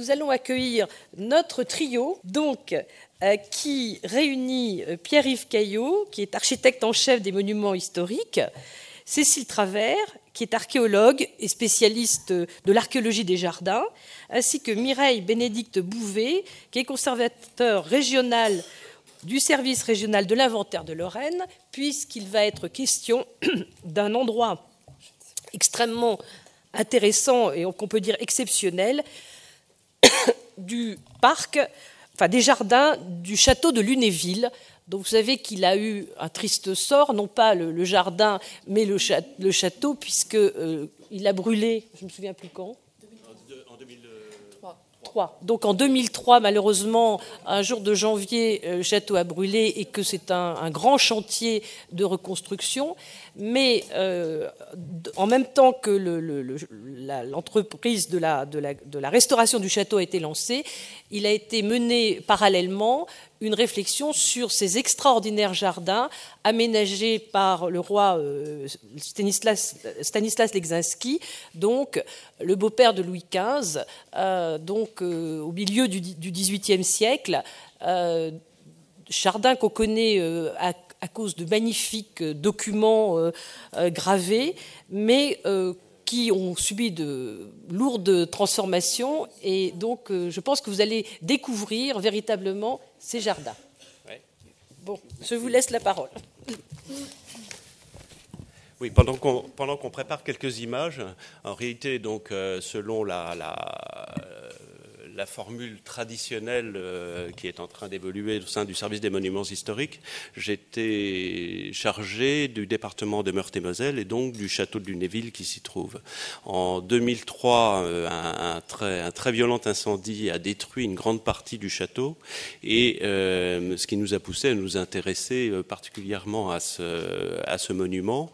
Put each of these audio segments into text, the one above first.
nous allons accueillir notre trio, donc euh, qui réunit euh, Pierre-Yves Caillot, qui est architecte en chef des monuments historiques, Cécile Travers, qui est archéologue et spécialiste de l'archéologie des jardins, ainsi que Mireille Bénédicte Bouvet, qui est conservateur régional du service régional de l'inventaire de Lorraine, puisqu'il va être question d'un endroit extrêmement intéressant et qu'on peut dire exceptionnel du parc, enfin des jardins du château de Lunéville. Donc vous savez qu'il a eu un triste sort, non pas le, jardin, mais le, château, puisqu'il euh, a brûlé, je ne me souviens plus quand, donc en 2003, malheureusement, un jour de janvier, euh, le château a brûlé et que c'est un, grand chantier de reconstruction. Mais euh, en même temps que l'entreprise de, la, restauration du château a été lancée, il a été mené parallèlement une réflexion sur ces extraordinaires jardins aménagés par le roi euh, Stanislas, Stanislas donc le beau-père de Louis XV, euh, donc au milieu du XVIIIe siècle. jardin qu'on connaît à, à, cause de magnifiques documents gravés, mais qui ont subi de lourdes transformations. Et donc, euh, je pense que vous allez découvrir véritablement ces jardins. Bon, je vous laisse la parole. Oui, pendant qu'on prépare quelques images, en réalité, donc, euh, selon la, la la formule traditionnelle euh, qui est en train d'évoluer au sein du service des monuments historiques, j'étais chargé du département de Meurthe-et-Moselle et donc du château de Lunéville qui s'y trouve. En 2003, euh, un, très, violent incendie a détruit une grande partie du château et euh, ce qui nous a poussé à nous intéresser particulièrement à ce, à ce monument,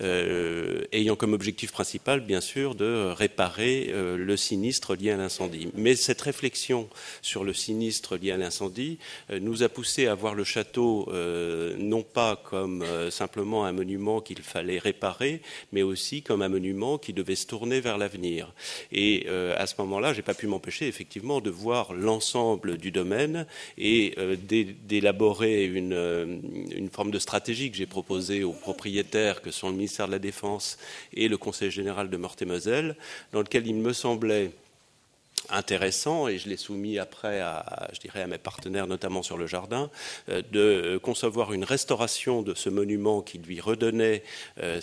ayant comme objectif principal, bien sûr, de réparer le sinistre lié à l'incendie. Mais cette réflexion sur le sinistre lié à l'incendie euh, nous a poussé à voir le château euh, non pas comme euh, simplement un monument qu'il fallait réparer, mais aussi comme un monument qui devait se tourner vers l'avenir. Et à ce moment-là, j'ai pas pu m'empêcher effectivement de voir l'ensemble du domaine et d'élaborer une, forme de stratégie que j'ai proposée aux propriétaires que sont le ministère de la Défense et le Conseil général de Meurthe-et-Moselle, dans lequel il me semblait intéressant, et je l'ai soumis après à, je dirais, à mes partenaires, notamment sur le jardin, euh, de concevoir une restauration de ce monument qui lui redonnait euh,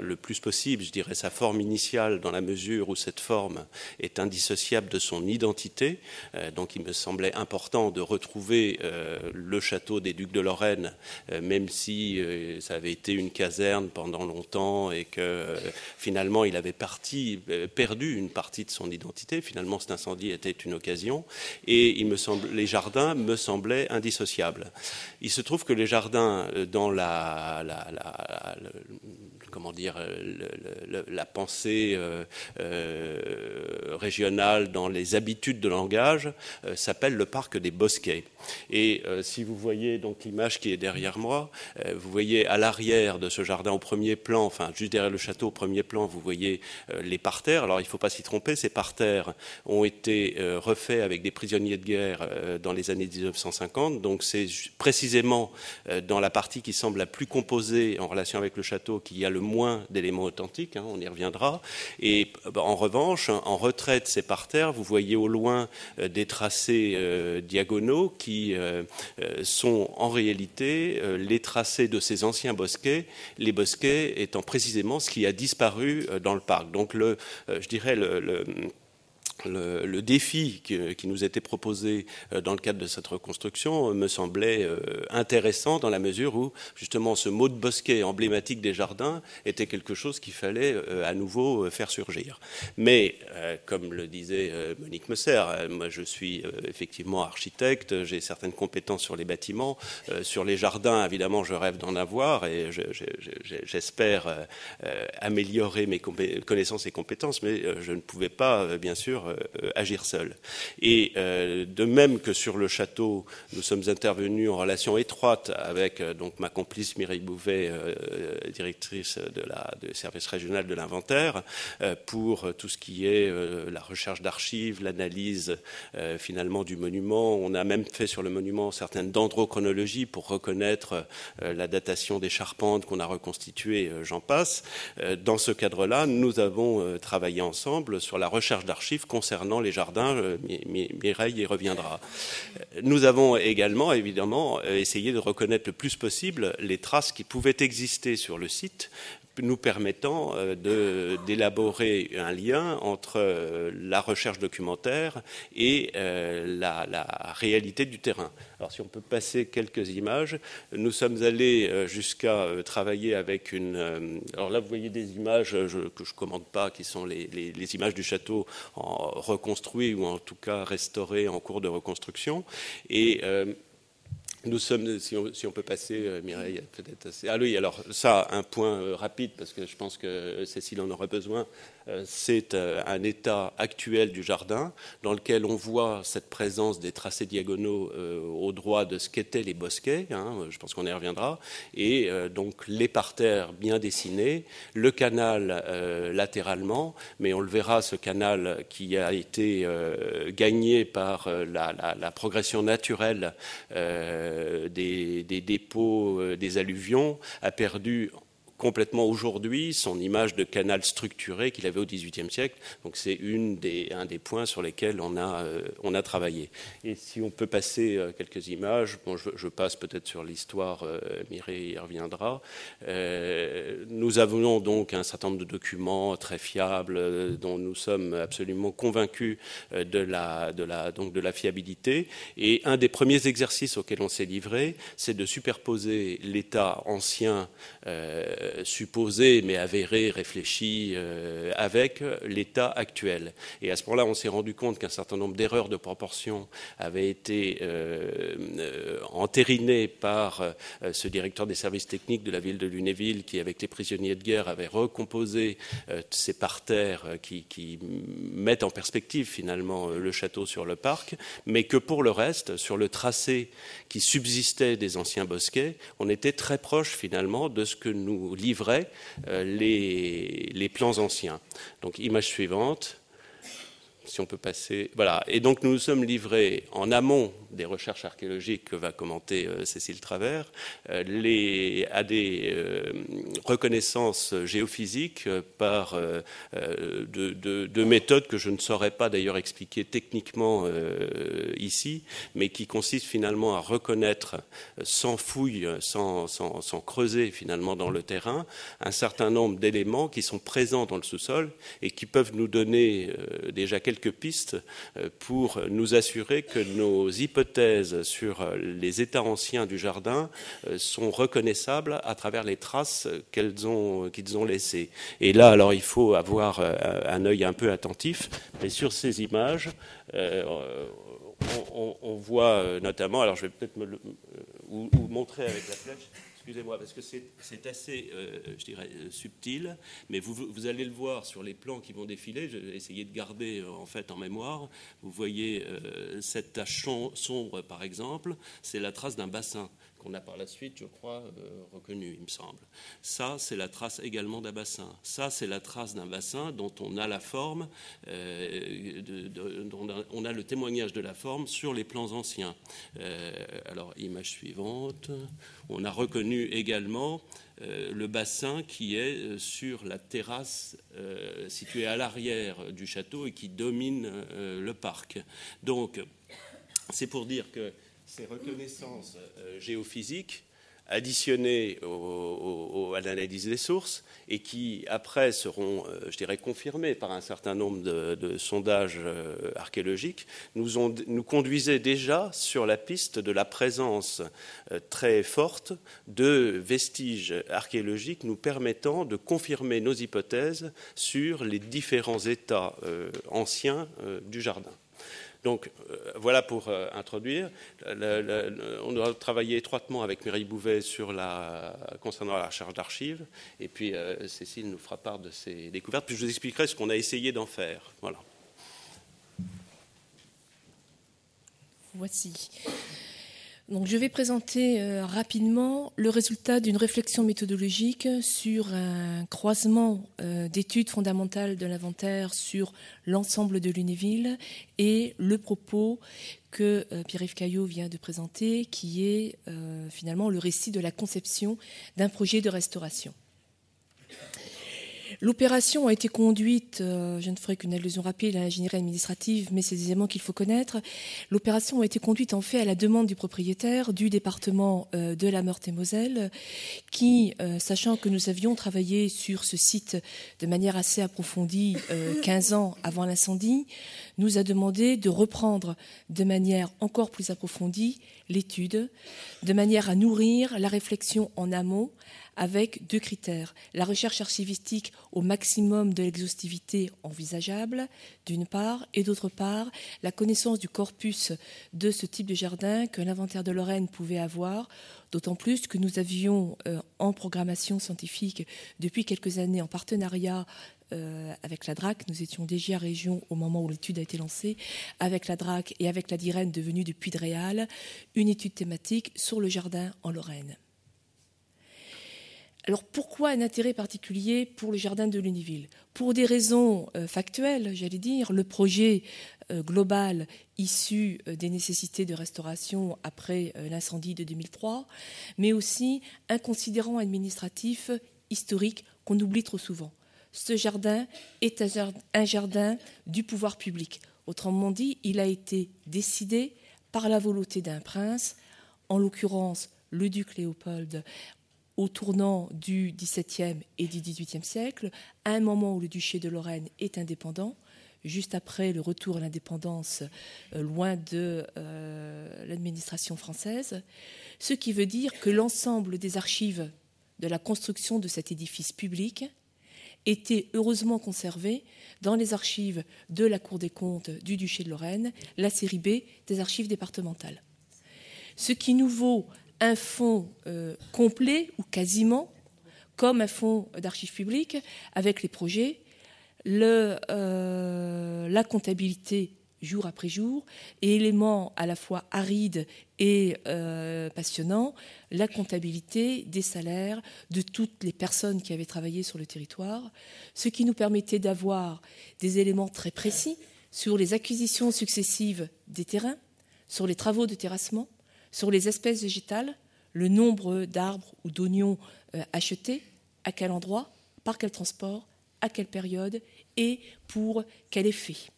le plus possible, je dirais, sa forme initiale, dans la mesure où cette forme est indissociable de son identité. Euh, donc il me semblait important de retrouver le château des Ducs de Lorraine, même si ça avait été une caserne pendant longtemps et que finalement il avait perdu une partie de son identité Finalement, cet incendie était une occasion. Et les jardins me semblaient indissociables. Il se trouve que les jardins, euh, dans la, comment dire, la pensée euh, euh, régionale, dans les habitudes de langage, s'appellent le parc des bosquets. Et si vous voyez donc l'image qui est derrière moi, vous voyez à l'arrière de ce jardin au premier plan, enfin juste derrière le château au premier plan, vous voyez les parterres. Alors il ne faut pas s'y tromper, ces parterres ont été euh, refaits avec des prisonniers de guerre euh, dans les années 1950. Donc c'est précisément euh, dans la partie qui semble la plus composée en relation avec le château qu'il y a le moins d'éléments authentiques, hein, on y reviendra. Et bah, en revanche, en retrait de ces parterres, vous voyez au loin des tracés diagonaux qui sont en réalité les tracés de ces anciens bosquets, les bosquets étant précisément ce qui a disparu dans le parc. Donc le, je dirais le, défi qui, nous était proposé euh, dans le cadre de cette reconstruction me semblait euh, intéressant dans la mesure où justement ce mot de bosquet emblématique des jardins était quelque chose qu'il fallait euh, à nouveau faire surgir. Mais comme le disait Monique Messer, moi je suis effectivement architecte, j'ai certaines compétences sur les bâtiments, sur les jardins évidemment je rêve d'en avoir et j'espère améliorer mes connaissances et compétences, mais je ne pouvais pas bien sûr agir seul. Et de même que sur le château, nous sommes intervenus en relation étroite avec donc ma complice Mireille Bouvet, directrice de la de service régional de l'inventaire, pour tout ce qui est la recherche d'archives, l'analyse finalement du monument. On a même fait sur le monument certaines dendrochronologies pour reconnaître la datation des charpentes qu'on a reconstituées, j'en passe. Dans ce cadre-là, nous avons travaillé ensemble sur la recherche d'archives concernant les jardins. Mireille y reviendra. Nous avons également, évidemment, essayé de reconnaître le plus possible les traces qui pouvaient exister sur le site nous permettant euh, d'élaborer un lien entre euh, la recherche documentaire et euh, la, réalité du terrain. Alors si on peut passer quelques images, nous sommes allés jusqu'à travailler avec une... alors là, vous voyez des images que je ne commande pas, qui sont les, les, images du château reconstruit ou en tout cas restaurées en cours de reconstruction. Et nous sommes, si on, peut passer, euh, Mireille, peut-être. Ah oui, alors ça, un point euh, rapide, parce que je pense que Cécile en aurait besoin. Euh, c'est euh, un état actuel du jardin dans lequel on voit cette présence des tracés diagonaux euh, au droit de ce qu'étaient les bosquets, hein, je pense qu'on y reviendra, et donc les parterres bien dessinés, le canal latéralement, mais on le verra, ce canal qui a été gagné par la, progression naturelle des, des, dépôts des alluvions, a perdu complètement aujourd'hui son image de canal structuré qu'il avait au XVIIIe siècle. Donc c'est un des points sur lesquels on a, euh, on a travaillé. Et si on peut passer euh, quelques images, bon, je, passe peut-être sur l'histoire, euh, Mireille y reviendra. Nous avons donc un certain nombre de documents très fiables dont nous sommes absolument convaincus de la, de la, donc de la fiabilité. Et un des premiers exercices auxquels on s'est livré, c'est de superposer l'état ancien euh, supposé mais avéré, réfléchi euh, avec l'état actuel. Et à ce moment-là, on s'est rendu compte qu'un certain nombre d'erreurs de proportion avaient été euh, entérinées par ce directeur des services techniques de la ville de Lunéville qui, avec les prisonniers de guerre, avait recomposé ces parterres qui mettent en perspective finalement le château sur le parc, mais que pour le reste, sur le tracé qui subsistait des anciens bosquets, on était très proche finalement de ce que nous livrait euh, les, les plans anciens. Donc, image suivante si on peut passer. Voilà. Et donc nous nous sommes livrés en amont des recherches archéologiques que va commenter euh, Cécile Travers, euh, à des euh, reconnaissances géophysiques par de, méthodes que je ne saurais pas d'ailleurs expliquer techniquement ici, mais qui consistent finalement à reconnaître sans fouille, sans creuser finalement dans le terrain, un certain nombre d'éléments qui sont présents dans le sous-sol et qui peuvent nous donner déjà quelques pistes pour nous assurer que nos hypothèses hypothèses sur euh, les états anciens du jardin euh, sont reconnaissables à travers les traces qu'ils ont, ont laissées. Et là, alors, il faut avoir euh, un œil un peu attentif. Mais sur ces images, on, voit notamment, alors je vais peut-être me vous montrer avec la flèche excusez-moi, parce que c'est assez, euh, je dirais, euh, subtil, mais vous, allez le voir sur les plans qui vont défiler. Je vais essayer de garder euh, en fait en mémoire. Vous voyez cette tache sombre, par exemple, c'est la trace d'un bassin qu'on a par la suite, je crois, euh, reconnu, il me semble. Ça, c'est la trace également d'un bassin. Ça, c'est la trace d'un bassin dont on a la forme, euh, dont on a le témoignage de la forme sur les plans anciens. Euh, alors, image suivante. On a reconnu également le bassin qui est sur la terrasse située à l'arrière du château et qui domine le parc. Donc, c'est pour dire que ces reconnaissances euh, géophysiques additionnées à l'analyse des sources et qui après seront, euh, je dirais, confirmées par un certain nombre de, sondages euh, archéologiques, nous, conduisaient déjà sur la piste de la présence très forte de vestiges archéologiques nous permettant de confirmer nos hypothèses sur les différents états anciens du jardin. Donc euh, voilà pour euh, introduire. On doit travailler étroitement avec Mireille Bouvet concernant la recherche d'archives. Et puis euh, Cécile nous fera part de ses découvertes. Puis je vous expliquerai ce qu'on a essayé d'en faire. Voilà. Voici. Je vais présenter euh, rapidement le résultat d'une réflexion méthodologique sur un croisement euh, d'études fondamentales de l'inventaire sur l'ensemble de Lunéville et le propos que euh, Pierre-Yves Caillot vient de présenter, qui est finalement le récit de la conception d'un projet de restauration. L'opération a été conduite, euh, je ne ferai qu'une allusion rapide à l'ingénierie administrative, mais c'est des éléments qu'il faut connaître. L'opération a été conduite en fait à la demande du propriétaire du département euh, de la Meurthe-et-Moselle, qui, euh, sachant que nous avions travaillé sur ce site de manière assez approfondie 15 ans avant l'incendie, nous a demandé de reprendre de manière encore plus approfondie l'étude, de manière à nourrir la réflexion en amont avec deux critères. La recherche archivistique au maximum de l'exhaustivité envisageable, d'une part, et d'autre part, la connaissance du corpus de ce type de jardin que l'inventaire de Lorraine pouvait avoir, d'autant plus que nous avions euh, en programmation scientifique depuis quelques années en partenariat euh, avec la DRAC, nous étions déjà région au moment où l'étude a été lancée, avec la DRAC et avec la DIREN devenue depuis de Réal, une étude thématique sur le jardin en Lorraine. Alors pourquoi un intérêt particulier pour le jardin de Lunéville? Pour des raisons euh, factuelles, j'allais dire, le projet euh, global issu euh, des nécessités de restauration après l'incendie de 2003, mais aussi un considérant administratif historique qu'on oublie trop souvent. Ce jardin est un jardin du pouvoir public. Autrement dit, il a été décidé par la volonté d'un prince, en l'occurrence le duc Léopold au tournant du XVIIe et du XVIIIe siècle, à un moment où le duché de Lorraine est indépendant, juste après le retour à l'indépendance euh, loin de euh, l'administration française, ce qui veut dire que l'ensemble des archives de la construction de cet édifice public étaient heureusement conservées dans les archives de la Cour des comptes du duché de Lorraine, la série B des archives départementales. Ce qui nous vaut un fonds euh, complet ou quasiment comme un fonds d'archives publiques avec les projets, euh, la comptabilité jour après jour, et élément à la fois aride et euh, passionnant, la comptabilité des salaires de toutes les personnes qui avaient travaillé sur le territoire, ce qui nous permettait d'avoir des éléments très précis sur les acquisitions successives des terrains, sur les travaux de terrassement, sur les espèces végétales, le nombre d'arbres ou d'oignons euh, achetés, à quel endroit, par quel transport, à quelle période et pour quel effet.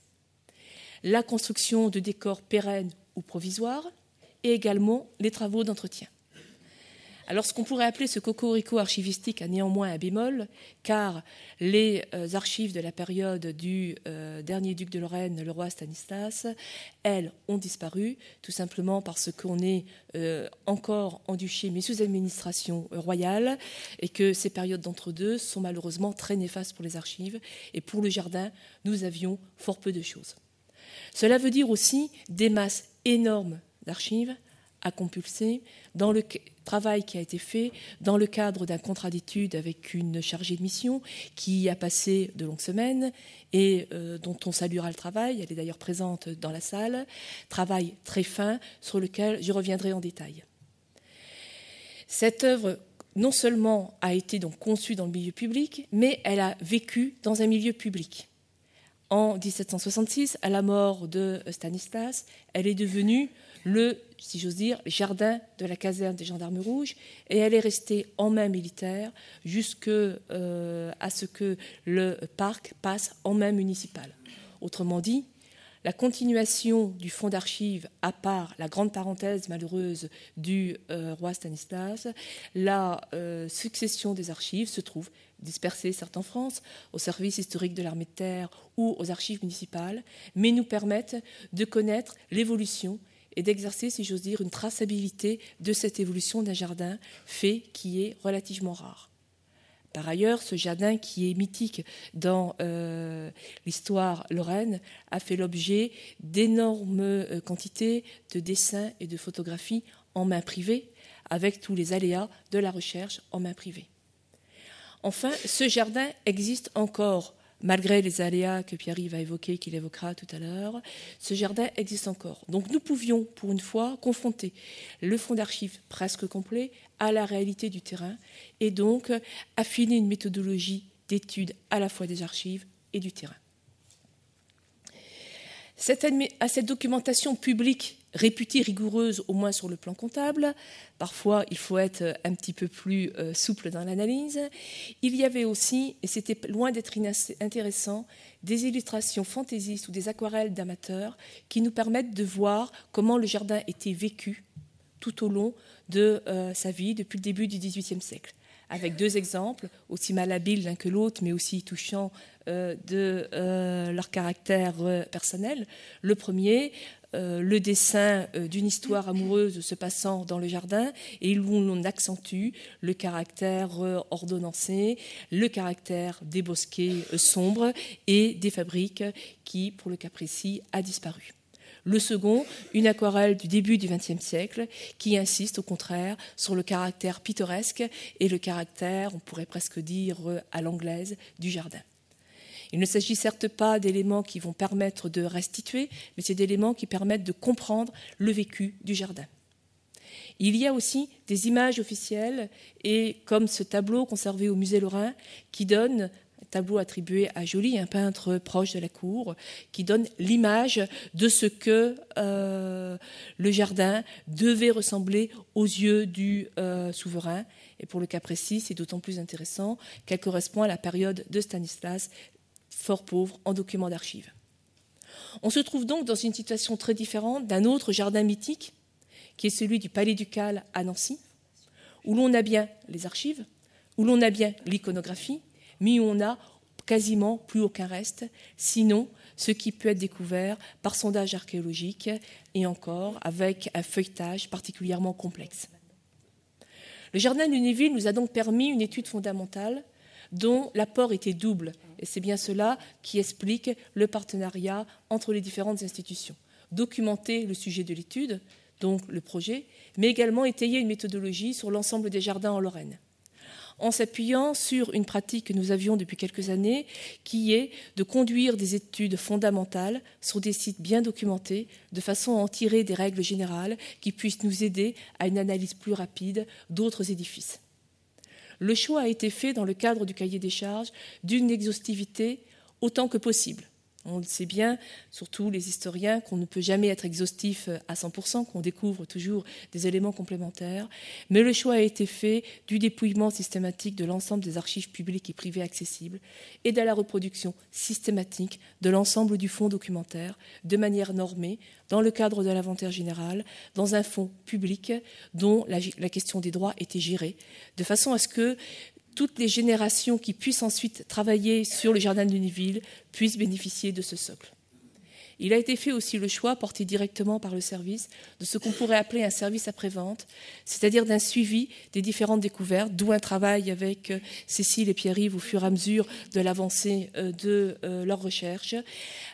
La construction de décors pérennes ou provisoires et également les travaux d'entretien. Alors ce qu'on pourrait appeler ce cocorico archivistique a néanmoins un bémol, car les euh, archives de la période du euh, dernier duc de Lorraine, le roi Stanislas, elles ont disparu, tout simplement parce qu'on est euh, encore en duché, mais sous administration royale, et que ces périodes d'entre-deux sont malheureusement très néfastes pour les archives, et pour le jardin, nous avions fort peu de choses. Cela veut dire aussi des masses énormes d'archives à compulser dans le travail qui a été fait dans le cadre d'un contrat d'études avec une chargée de mission qui a passé de longues semaines et euh, dont on saluera le travail. Elle est d'ailleurs présente dans la salle. Travail très fin sur lequel je reviendrai en détail. Cette œuvre non seulement a été donc conçue dans le milieu public, mais elle a vécu dans un milieu public. En 1766, à la mort de Stanislas, elle est devenue le, jardin de la caserne des gendarmes rouges, et elle est restée en main militaire jusqu'à euh, ce que le parc passe en main municipale. Autrement dit, la continuation du fonds d'archives, à part la grande parenthèse malheureuse du euh, roi Stanislas, la euh, succession des archives se trouve dispersée, certes en France, au service historique de l'armée de terre ou aux archives municipales, mais nous permettent de connaître l'évolution et d'exercer, si j'ose dire, une traçabilité de cette évolution d'un jardin fait qui est relativement rare. Par ailleurs, ce jardin qui est mythique dans euh, l'histoire lorraine a fait l'objet d'énormes euh, quantités de dessins et de photographies en main privée, avec tous les aléas de la recherche en main privée. Enfin, ce jardin existe encore malgré les aléas que Pierre-Yves a évoqués, qu'il évoquera tout à l'heure, ce jardin existe encore. Donc nous pouvions, pour une fois, confronter le fonds d'archives presque complet à la réalité du terrain et donc affiner une méthodologie d'étude à la fois des archives et du terrain. à cette documentation publique réputée rigoureuse, au moins sur le plan comptable. Parfois, il faut être un petit peu plus euh, souple dans l'analyse. Il y avait aussi, et c'était loin d'être intéressant, des illustrations fantaisistes ou des aquarelles d'amateurs qui nous permettent de voir comment le jardin était vécu tout au long de euh, sa vie, depuis le début du XVIIIe siècle avec deux exemples, aussi malhabiles l'un que l'autre, mais aussi touchants euh, de leur caractère personnel. Le premier, euh, le dessin euh, d'une histoire amoureuse se passant dans le jardin et où l'on accentue le caractère euh, ordonnancé, le caractère des bosquets sombres et des fabriques qui, pour le cas précis, a disparu. Le second, une aquarelle du début du XXe siècle qui insiste au contraire sur le caractère pittoresque et le caractère, on pourrait presque dire à l'anglaise, du jardin. Il ne s'agit certes pas d'éléments qui vont permettre de restituer, mais c'est d'éléments qui permettent de comprendre le vécu du jardin. Il y a aussi des images officielles, et comme ce tableau conservé au musée Lorrain, qui donne un tableau attribué à Joly, un peintre proche de la cour, qui donne l'image de ce que euh, le jardin devait ressembler aux yeux du euh, souverain. Et pour le cas précis, c'est d'autant plus intéressant qu'elle correspond à la période de Stanislas fort pauvre en documents d'archives. On se trouve donc dans une situation très différente d'un autre jardin mythique, qui est celui du Palais ducal à Nancy, où l'on a bien les archives, où l'on a bien l'iconographie, mais où on n'a quasiment plus aucun reste, sinon ce qui peut être découvert par sondage archéologique et encore avec un feuilletage particulièrement complexe. Le jardin d'Univille nous a donc permis une étude fondamentale dont l'apport était double. Et c'est bien cela qui explique le partenariat entre les différentes institutions. Documenter le sujet de l'étude, donc le projet, mais également étayer une méthodologie sur l'ensemble des jardins en Lorraine en s'appuyant sur une pratique que nous avions depuis quelques années, qui est de conduire des études fondamentales sur des sites bien documentés, de façon à en tirer des règles générales qui puissent nous aider à une analyse plus rapide d'autres édifices. Le choix a été fait dans le cadre du cahier des charges d'une exhaustivité autant que possible. On le sait bien, surtout les historiens, qu'on ne peut jamais être exhaustif à 100%, qu'on découvre toujours des éléments complémentaires. Mais le choix a été fait du dépouillement systématique de l'ensemble des archives publiques et privées accessibles et de la reproduction systématique de l'ensemble du fonds documentaire de manière normée dans le cadre de l'inventaire général, dans un fonds public dont la, la question des droits était gérée, de façon à ce que toutes les générations qui puissent ensuite travailler sur le jardin d'Univille puissent bénéficier de ce socle. Il a été fait aussi le choix, porté directement par le service, de ce qu'on pourrait appeler un service après-vente, c'est-à-dire d'un suivi des différentes découvertes, d'où un travail avec euh, Cécile et Pierre-Yves au fur et à mesure de l'avancée euh, de euh, leurs recherches,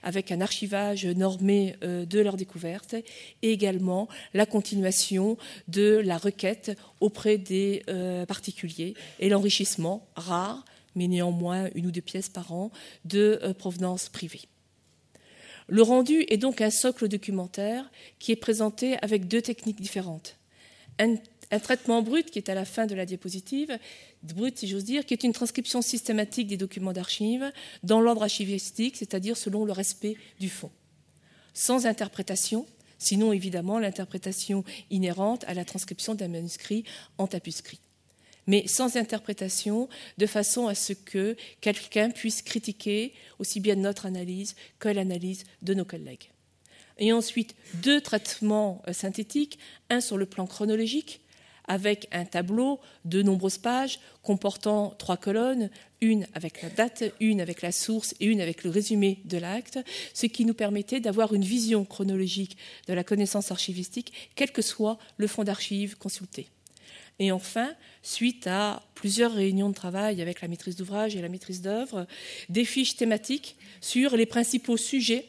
avec un archivage normé de leurs découvertes, et également la continuation de la requête auprès des particuliers et l'enrichissement rare, mais néanmoins une ou deux pièces par an, de provenance privée. Le rendu est donc un socle documentaire qui est présenté avec deux techniques différentes. Un, traitement brut qui est à la fin de la diapositive, brut si j'ose dire, qui est une transcription systématique des documents d'archives dans l'ordre archivistique, c'est-à-dire selon le respect du fond, sans interprétation, sinon évidemment l'interprétation inhérente à la transcription d'un manuscrit en tapuscrit mais sans interprétation, de façon à ce que quelqu'un puisse critiquer aussi bien notre analyse que l'analyse de nos collègues. Et ensuite, deux traitements euh, synthétiques, un sur le plan chronologique, avec un tableau de nombreuses pages comportant trois colonnes, une avec la date, une avec la source et une avec le résumé de l'acte, ce qui nous permettait d'avoir une vision chronologique de la connaissance archivistique, quel que soit le fond d'archives consulté. Et enfin, suite à plusieurs réunions de travail avec la maîtrise d'ouvrage et la maîtrise d'œuvre, des fiches thématiques sur les principaux sujets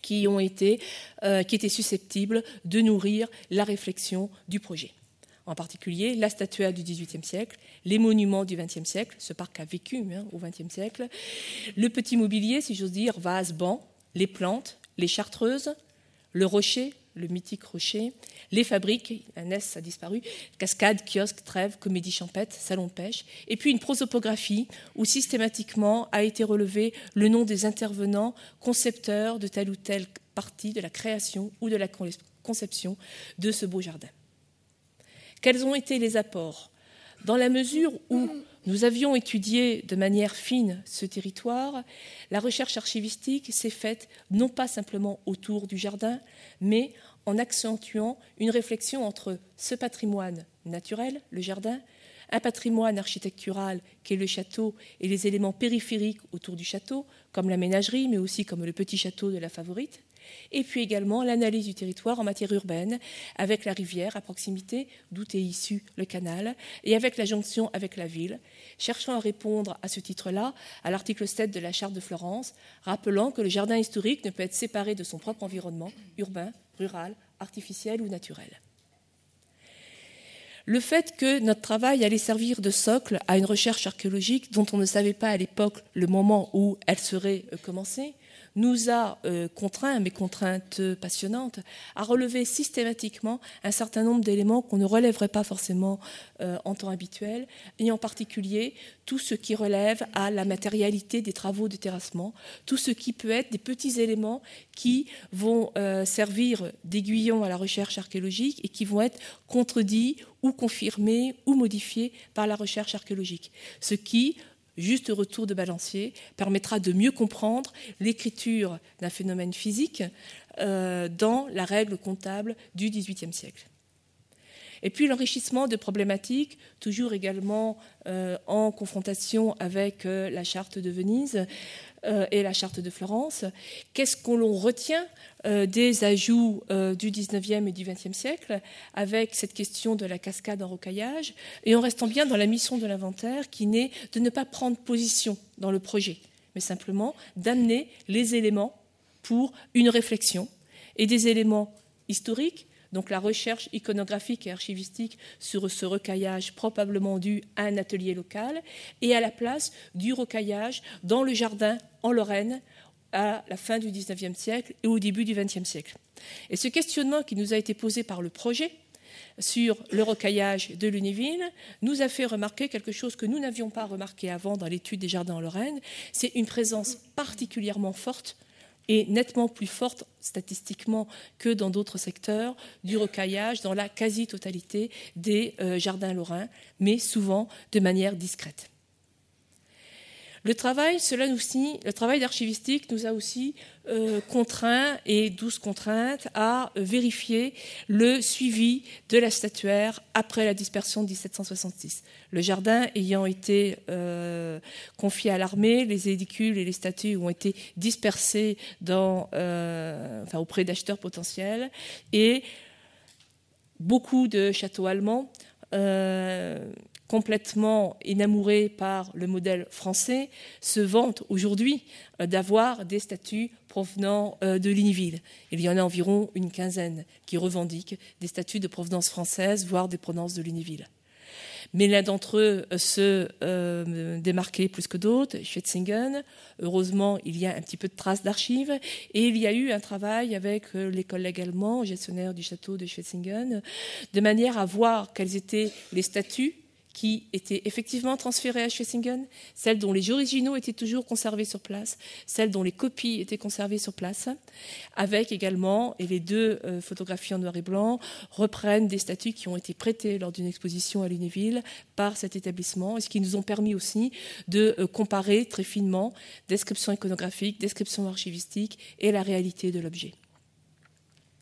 qui ont été, euh, étaient susceptibles de nourrir la réflexion du projet. en particulier la statuaire du XVIIIe siècle, les monuments du XXe siècle, ce parc a vécu hein, au XXe siècle, le petit mobilier, si j'ose dire, vase, banc, les plantes, les chartreuses, le rocher, le mythique rocher, les fabriques, la NES a disparu, cascade, kiosque, trêve, comédie champêtre, salon pêche, et puis une prosopographie où systématiquement a été relevé le nom des intervenants, concepteurs de telle ou telle partie de la création ou de la conception de ce beau jardin. Quels ont été les apports? Dans la mesure où nous avions étudié de manière fine ce territoire, la recherche archivistique s'est faite non pas simplement autour du jardin, mais en accentuant une réflexion entre ce patrimoine naturel, le jardin, un patrimoine architectural qui est le château et les éléments périphériques autour du château, comme la ménagerie, mais aussi comme le petit château de la favorite, et puis également l'analyse du territoire en matière urbaine, avec la rivière à proximité, d'où est issu le canal, et avec la jonction avec la ville, cherchant à répondre à ce titre-là à l'article 7 de la Charte de Florence, rappelant que le jardin historique ne peut être séparé de son propre environnement, urbain, rural, artificiel ou naturel. Le fait que notre travail allait servir de socle à une recherche archéologique dont on ne savait pas à l'époque le moment où elle serait euh, commencée, nous a euh, contraints, mais contraintes passionnantes, à relever systématiquement un certain nombre d'éléments qu'on ne relèverait pas forcément euh, en temps habituel, et en particulier tout ce qui relève à la matérialité des travaux de terrassement, tout ce qui peut être des petits éléments qui vont euh, servir d'aiguillon à la recherche archéologique et qui vont être contredits ou confirmés ou modifiés par la recherche archéologique. Ce qui, juste retour de balancier, permettra de mieux comprendre l'écriture d'un phénomène physique euh, dans la règle comptable du XVIIIe siècle. Et puis l'enrichissement de problématiques, toujours également euh, en confrontation avec euh, la charte de Venise et la charte de Florence. Qu'est-ce qu'on retient des ajouts du XIXe et du XXe siècle avec cette question de la cascade en rocaillage et en restant bien dans la mission de l'inventaire qui n'est de ne pas prendre position dans le projet, mais simplement d'amener les éléments pour une réflexion et des éléments historiques donc la recherche iconographique et archivistique sur ce recaillage probablement dû à un atelier local, et à la place du recaillage dans le jardin en Lorraine à la fin du XIXe siècle et au début du XXe siècle. Et ce questionnement qui nous a été posé par le projet sur le recaillage de Lunéville nous a fait remarquer quelque chose que nous n'avions pas remarqué avant dans l'étude des jardins en Lorraine, c'est une présence particulièrement forte et nettement plus forte statistiquement que dans d'autres secteurs du recaillage dans la quasi-totalité des euh, jardins lorrains, mais souvent de manière discrète. Le travail, cela nous le travail d'archivistique nous a aussi euh, contraint et douze contraintes à vérifier le suivi de la statuaire après la dispersion de 1766. Le jardin ayant été euh, confié à l'armée, les édicules et les statues ont été dispersés euh, auprès d'acheteurs potentiels et beaucoup de châteaux allemands complètement enamourés par le modèle français, se vantent aujourd'hui euh, d'avoir des statuts provenant euh, de Ligneville. Il y en a environ une quinzaine qui revendiquent des statuts de provenance française, voire des provenances de Ligneville. Mais l'un d'entre eux euh, se démarquait plus que d'autres, Schwetzingen. Heureusement, il y a un petit peu de traces d'archives. Et il y a eu un travail avec les collègues allemands, gestionnaires du château de Schwetzingen, de manière à voir quels étaient les statuts qui étaient effectivement transférées à Schlesingen, celles dont les originaux étaient toujours conservés sur place, celles dont les copies étaient conservées sur place, avec également, et les deux euh, photographies en noir et blanc reprennent des statues qui ont été prêtées lors d'une exposition à Lunéville par cet établissement, et ce qui nous ont permis aussi de euh, comparer très finement description iconographique, description archivistique et la réalité de l'objet.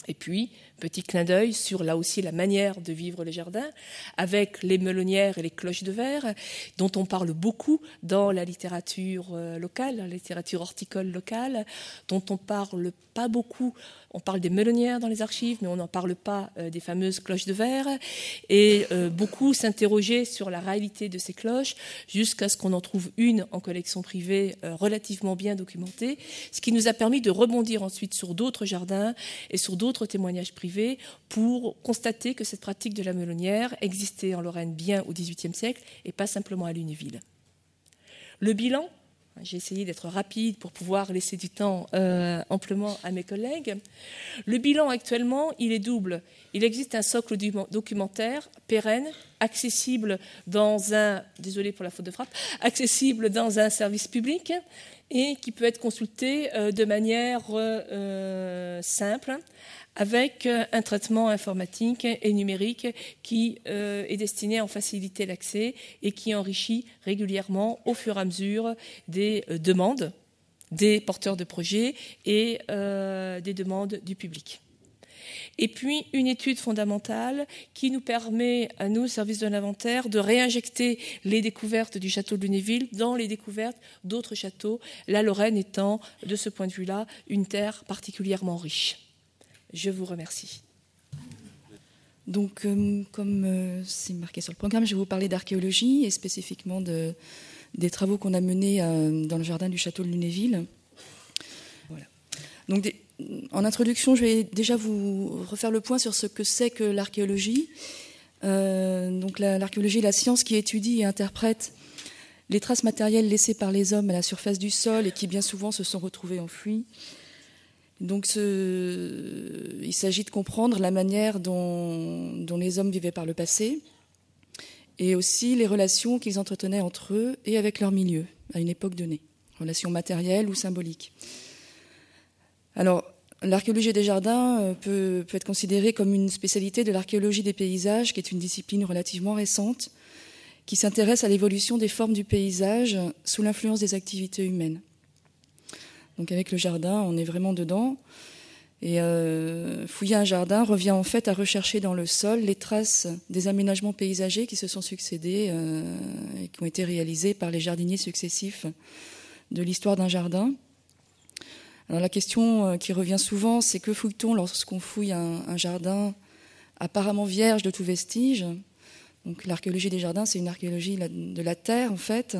Et puis, petit clin d'œil sur là aussi la manière de vivre les jardins, avec les melonnières et les cloches de verre, dont on parle beaucoup dans la littérature euh, locale, la littérature horticole locale, dont on parle pas beaucoup. On parle des melonnières dans les archives, mais on n'en parle pas euh, des fameuses cloches de verre. Et euh, beaucoup s'interrogeaient sur la réalité de ces cloches, jusqu'à ce qu'on en trouve une en collection privée relativement bien documentée, ce qui nous a permis de rebondir ensuite sur d'autres jardins et sur d'autres d'autres témoignages privés pour constater que cette pratique de la melonnière existait en Lorraine bien au XVIIIe siècle et pas simplement à Lunéville. Le bilan, j'ai essayé d'être rapide pour pouvoir laisser du temps euh, amplement à mes collègues. Le bilan actuellement, il est double. Il existe un socle documentaire pérenne, accessible dans un, accessible dans un service public et qui peut être consulté euh, de manière euh, simple avec euh, un traitement informatique et numérique qui euh, est destiné à en faciliter l'accès et qui enrichit régulièrement au fur et à mesure des euh, demandes des porteurs de projets et des demandes du public. Et puis une étude fondamentale qui nous permet, à nous, service de l'inventaire, de réinjecter les découvertes du château de Lunéville dans les découvertes d'autres châteaux, la Lorraine étant, de ce point de vue-là, une terre particulièrement riche. Je vous remercie. Donc, euh, comme euh, c'est marqué sur le programme, je vais vous parler d'archéologie et spécifiquement de, des travaux qu'on a menés euh, dans le jardin du château de Lunéville. Voilà. Donc, en introduction, je vais déjà vous refaire le point sur ce que c'est que l'archéologie. donc, l'archéologie est la science qui étudie et interprète les traces matérielles laissées par les hommes à la surface du sol et qui bien souvent se sont retrouvées enfouies donc il s'agit de comprendre la manière dont, les hommes vivaient par le passé et aussi les relations qu'ils entretenaient entre eux et avec leur milieu à une époque donnée, relations matérielles ou symboliques. Alors, l'archéologie des jardins euh, peut, être considérée comme une spécialité de l'archéologie des paysages, qui est une discipline relativement récente, qui s'intéresse à l'évolution des formes du paysage sous l'influence des activités humaines. Donc avec le jardin, on est vraiment dedans. Et euh, fouiller un jardin revient en fait à rechercher dans le sol les traces des aménagements paysagers qui se sont succédés euh, et qui ont été réalisés par les jardiniers successifs de l'histoire d'un jardin. La question euh, qui revient souvent, c'est que fouille-t-on lorsqu'on fouille un, jardin apparemment vierge de tout vestige? Donc l'archéologie des jardins, c'est une archéologie de la terre en fait.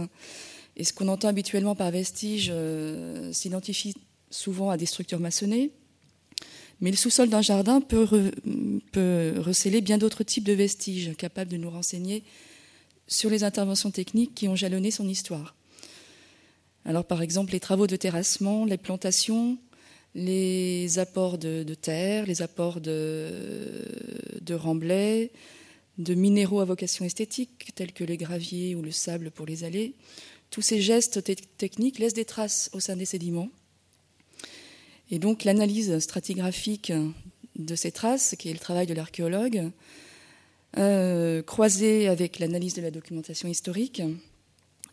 Et ce qu'on entend habituellement par vestige euh, s'identifie souvent à des structures maçonnées. Mais le sous-sol d'un jardin peut, peut, recéler bien d'autres types de vestiges capables de nous renseigner sur les interventions techniques qui ont jalonné son histoire. Alors par exemple les travaux de terrassement, les plantations, les apports de, terre, les apports de, de remblais, de minéraux à vocation esthétique tels que les graviers ou le sable pour les allées, tous ces gestes techniques laissent des traces au sein des sédiments. Et donc l'analyse stratigraphique de ces traces, qui est le travail de l'archéologue, euh, croisée avec l'analyse de la documentation historique,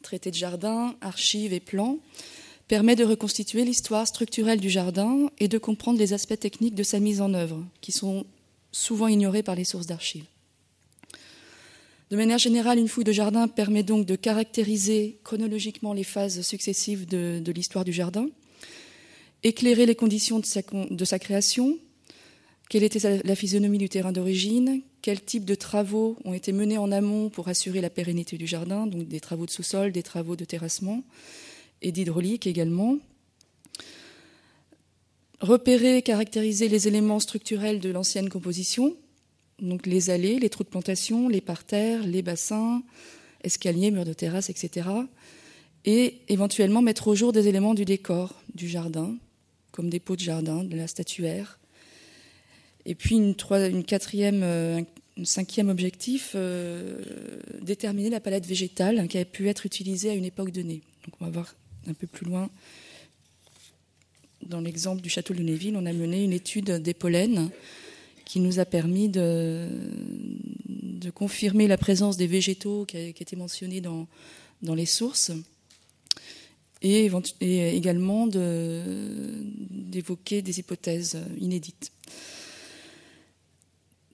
traité de jardin, archives et plans, permet de reconstituer l'histoire structurelle du jardin et de comprendre les aspects techniques de sa mise en œuvre, qui sont souvent ignorés par les sources d'archives. De manière générale, une fouille de jardin permet donc de caractériser chronologiquement les phases successives de, l'histoire du jardin, éclairer les conditions de sa, création, quelle était la physionomie du terrain d'origine, quels types de travaux ont été menés en amont pour assurer la pérennité du jardin, donc des travaux de sous-sol, des travaux de terrassement et d'hydraulique également. Repérer, caractériser les éléments structurels de l'ancienne composition, donc les allées, les trous de plantation, les parterres, les bassins, escaliers, murs de terrasse, etc. Et éventuellement mettre au jour des éléments du décor du jardin, comme des pots de jardin, de la statuaire. Et puis une, une quatrième, euh, cinquième objectif, euh, déterminer la palette végétale qui a pu être utilisée à une époque donnée. Donc on va voir un peu plus loin. Dans l'exemple du château de Lunéville, on a mené une étude des pollens qui nous a permis de, confirmer la présence des végétaux qui, étaient mentionnés dans les sources et, également d'évoquer des hypothèses inédites.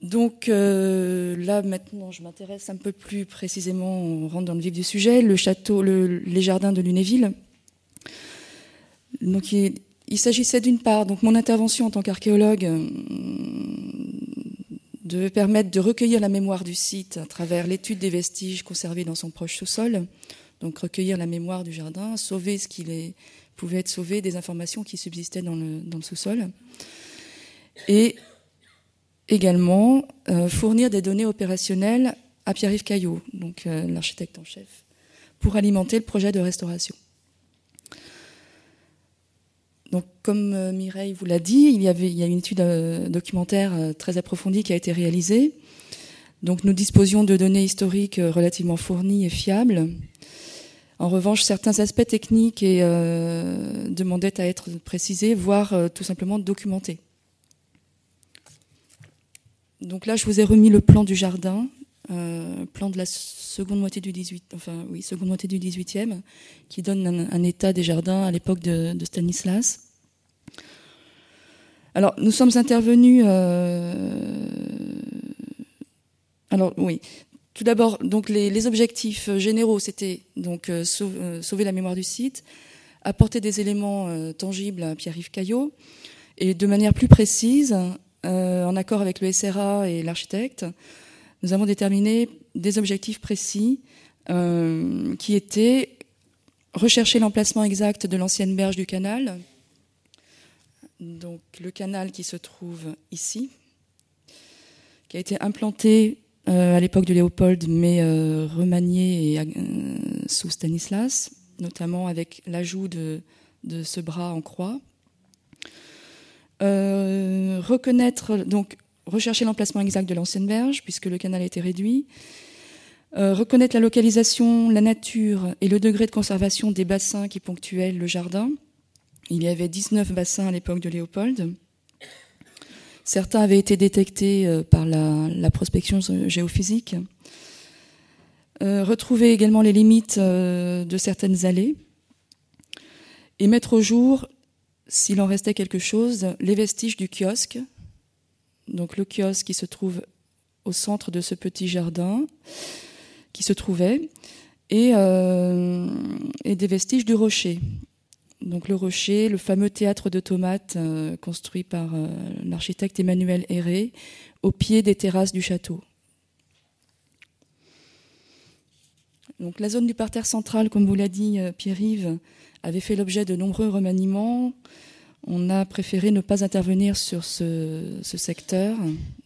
Donc euh, là maintenant, je m'intéresse un peu plus précisément, on rentre dans le vif du sujet, le château, les jardins de Lunéville. Donc il, s'agissait d'une part, donc mon intervention en tant qu'archéologue euh, devait permettre de recueillir la mémoire du site à travers l'étude des vestiges conservés dans son proche sous-sol, donc recueillir la mémoire du jardin, sauver ce qui pouvait être sauvé des informations qui subsistaient dans le, sous-sol, et également fournir des données opérationnelles à Pierre-Yves Caillot, donc l'architecte en chef, pour alimenter le projet de restauration. Donc, comme Mireille vous l'a dit, il y, avait, il y a une étude documentaire très approfondie qui a été réalisée. Donc, nous disposions de données historiques relativement fournies et fiables en revanche, certains aspects techniques et, euh, demandaient à être précisés, voire euh, tout simplement documentés. Donc là, je vous ai remis le plan du jardin, euh, plan de la seconde moitié du 18, enfin oui, seconde moitié du 18e, qui donne un, état des jardins à l'époque de, Stanislas. Alors, nous sommes intervenus. alors oui, tout d'abord, donc les, objectifs euh, généraux, c'était donc euh, euh, sauver la mémoire du site, apporter des éléments tangibles à Pierre-Yves Caillot, et de manière plus précise, en accord avec le SRA et l'architecte, nous avons déterminé des objectifs précis qui étaient rechercher l'emplacement exact de l'ancienne berge du canal, donc le canal qui se trouve ici, qui a été implanté euh, à l'époque de Léopold, mais euh, remanié euh, sous Stanislas, notamment avec l'ajout de, ce bras en croix. Reconnaître, donc rechercher l'emplacement exact de l'ancienne berge, puisque le canal a été réduit. reconnaître la localisation, la nature et le degré de conservation des bassins qui ponctuaient le jardin. Il y avait 19 bassins à l'époque de Léopold. Certains avaient été détectés euh, par la, prospection géophysique. Euh, retrouver également les limites euh, de certaines allées et mettre au jour, s'il en restait quelque chose, les vestiges du kiosque. Donc le kiosque qui se trouve au centre de ce petit jardin qui se trouvait, et, et des vestiges du rocher. Donc le Rocher, le fameux théâtre de tomates euh, construit par euh, l'architecte Emmanuel Héré au pied des terrasses du château. Donc la zone du parterre central, comme vous l'a dit euh, Pierre-Yves, avait fait l'objet de nombreux remaniements. On a préféré ne pas intervenir sur ce, secteur,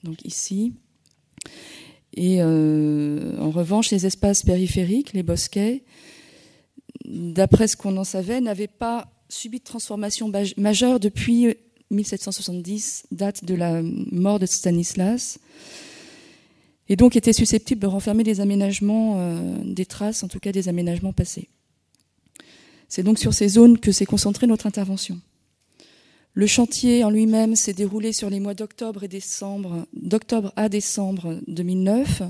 donc ici. Et en revanche, les espaces périphériques, les bosquets, d'après ce qu'on en savait, n'avait pas subi de transformation majeure depuis 1770, date de la mort de Stanislas, et donc était susceptible de renfermer des aménagements, euh, des traces, en tout cas des aménagements passés. C'est donc sur ces zones que s'est concentrée notre intervention. Le chantier en lui-même s'est déroulé sur les mois d'octobre et décembre, d'octobre à décembre 2009,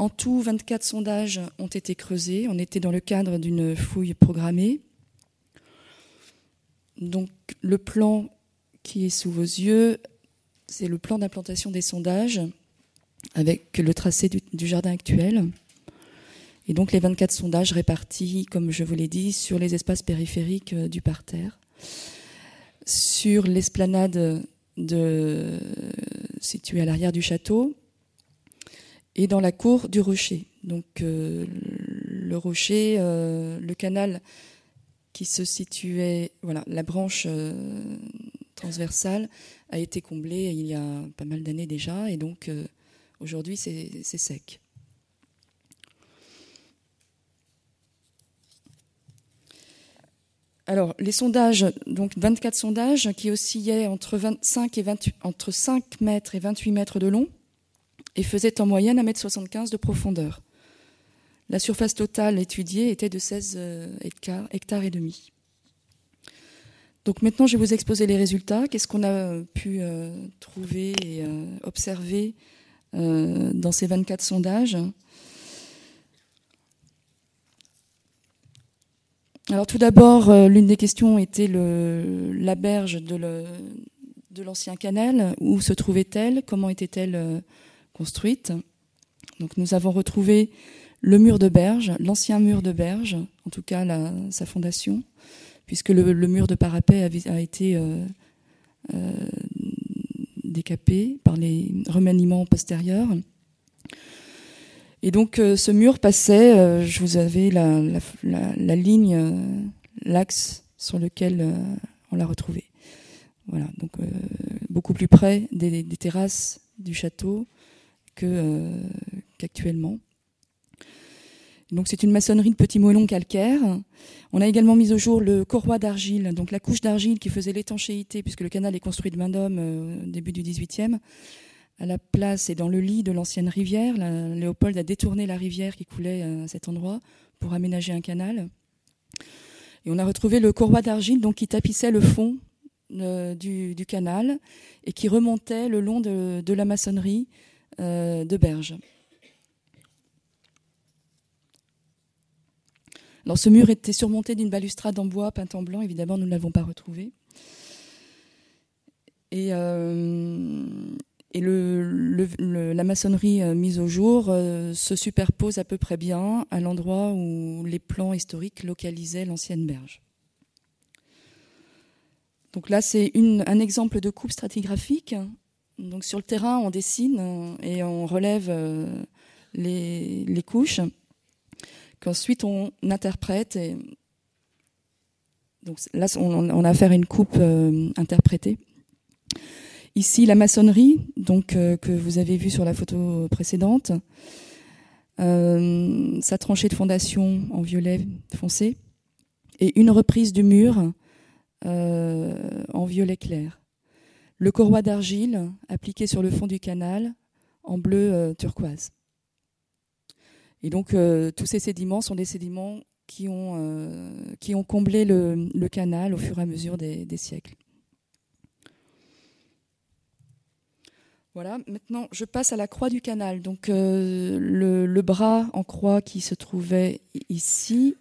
en tout, 24 sondages ont été creusés. On était dans le cadre d'une fouille programmée. Donc le plan qui est sous vos yeux, c'est le plan d'implantation des sondages avec le tracé du, jardin actuel. Et donc les 24 sondages répartis, comme je vous l'ai dit, sur les espaces périphériques euh, du parterre, sur l'esplanade située à l'arrière du château, et dans la cour du rocher. Donc euh, le rocher, euh, le canal qui se situait, voilà, la branche transversale a été comblée il y a pas mal d'années déjà, et donc aujourd'hui c'est sec. Alors, les sondages, donc 24 sondages qui oscillaient entre, 25 et entre 5 mètres et 28 mètres de long, et faisait en moyenne 1,75 m de profondeur. La surface totale étudiée était de 16 euh, hectares, et demi. Donc maintenant, je vais vous exposer les résultats. Qu'est-ce qu'on a pu euh, trouver et euh, observer dans ces 24 sondages? Alors tout d'abord, l'une des questions était la berge de l'ancien canal. Où se trouvait-elle? Comment était-elle construite? Donc nous avons retrouvé le mur de berge, l'ancien mur de berge, en tout cas sa fondation, puisque le, mur de parapet a été euh, euh, décapé par les remaniements postérieurs. Et donc euh, ce mur passait, je vous avais la, ligne, l'axe sur lequel on l'a retrouvé. Voilà, donc beaucoup plus près des, terrasses du château qu'actuellement. Donc c'est une maçonnerie de petits moellons calcaires. On a également mis au jour le corroi d'argile, donc la couche d'argile qui faisait l'étanchéité, puisque le canal est construit de main d'homme au début du XVIIIe, à la place et dans le lit de l'ancienne rivière. Léopold a détourné la rivière qui coulait à cet endroit pour aménager un canal. Et on a retrouvé le corroi d'argile qui tapissait le fond euh, du, canal et qui remontait le long de, la maçonnerie euh, de Berge. Alors ce mur était surmonté d'une balustrade en bois peinte en blanc, évidemment nous ne l'avons pas retrouvé. Et, euh, et la maçonnerie euh, mise au jour euh, se superpose à peu près bien à l'endroit où les plans historiques localisaient l'ancienne berge. Donc là, c'est un exemple de coupe stratigraphique. Donc sur le terrain, on dessine et on relève euh, les, couches, qu'ensuite on interprète. Donc là, on, a affaire à une coupe interprétée. Ici, la maçonnerie, donc euh, que vous avez vu sur la photo précédente, euh, sa tranchée de fondation en violet foncé et une reprise du mur euh, en violet clair. Le corroi d'argile appliqué sur le fond du canal en bleu turquoise. Et donc tous ces sédiments sont des sédiments qui ont, qui ont comblé le, canal au fur et à mesure des siècles. Voilà, maintenant je passe à la croix du canal. Donc euh, le, bras en croix qui se trouvait ici.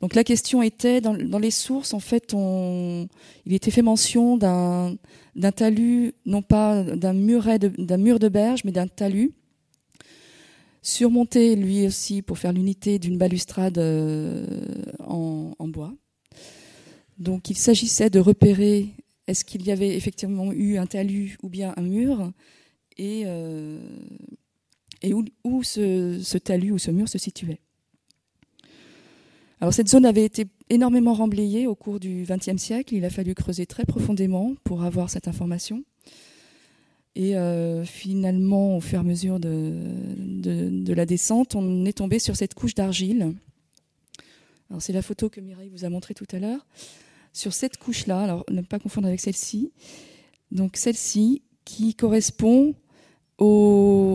Donc la question était, dans, les sources, en fait, on, il était fait mention d'un, talus, non pas d'un mur de berge, mais d'un talus, surmonté lui aussi pour faire l'unité d'une balustrade euh, en, bois. Donc il s'agissait de repérer est-ce qu'il y avait effectivement eu un talus ou bien un mur Et, euh, où, ce, talus ou ce mur se situait Alors cette zone avait été énormément remblayée au cours du XXe siècle. Il a fallu creuser très profondément pour avoir cette information. Et euh, finalement, au fur et à mesure de, la descente, on est tombé sur cette couche d'argile. C'est la photo que Mireille vous a montrée tout à l'heure sur cette couche-là, alors ne pas confondre avec celle-ci, donc celle-ci qui correspond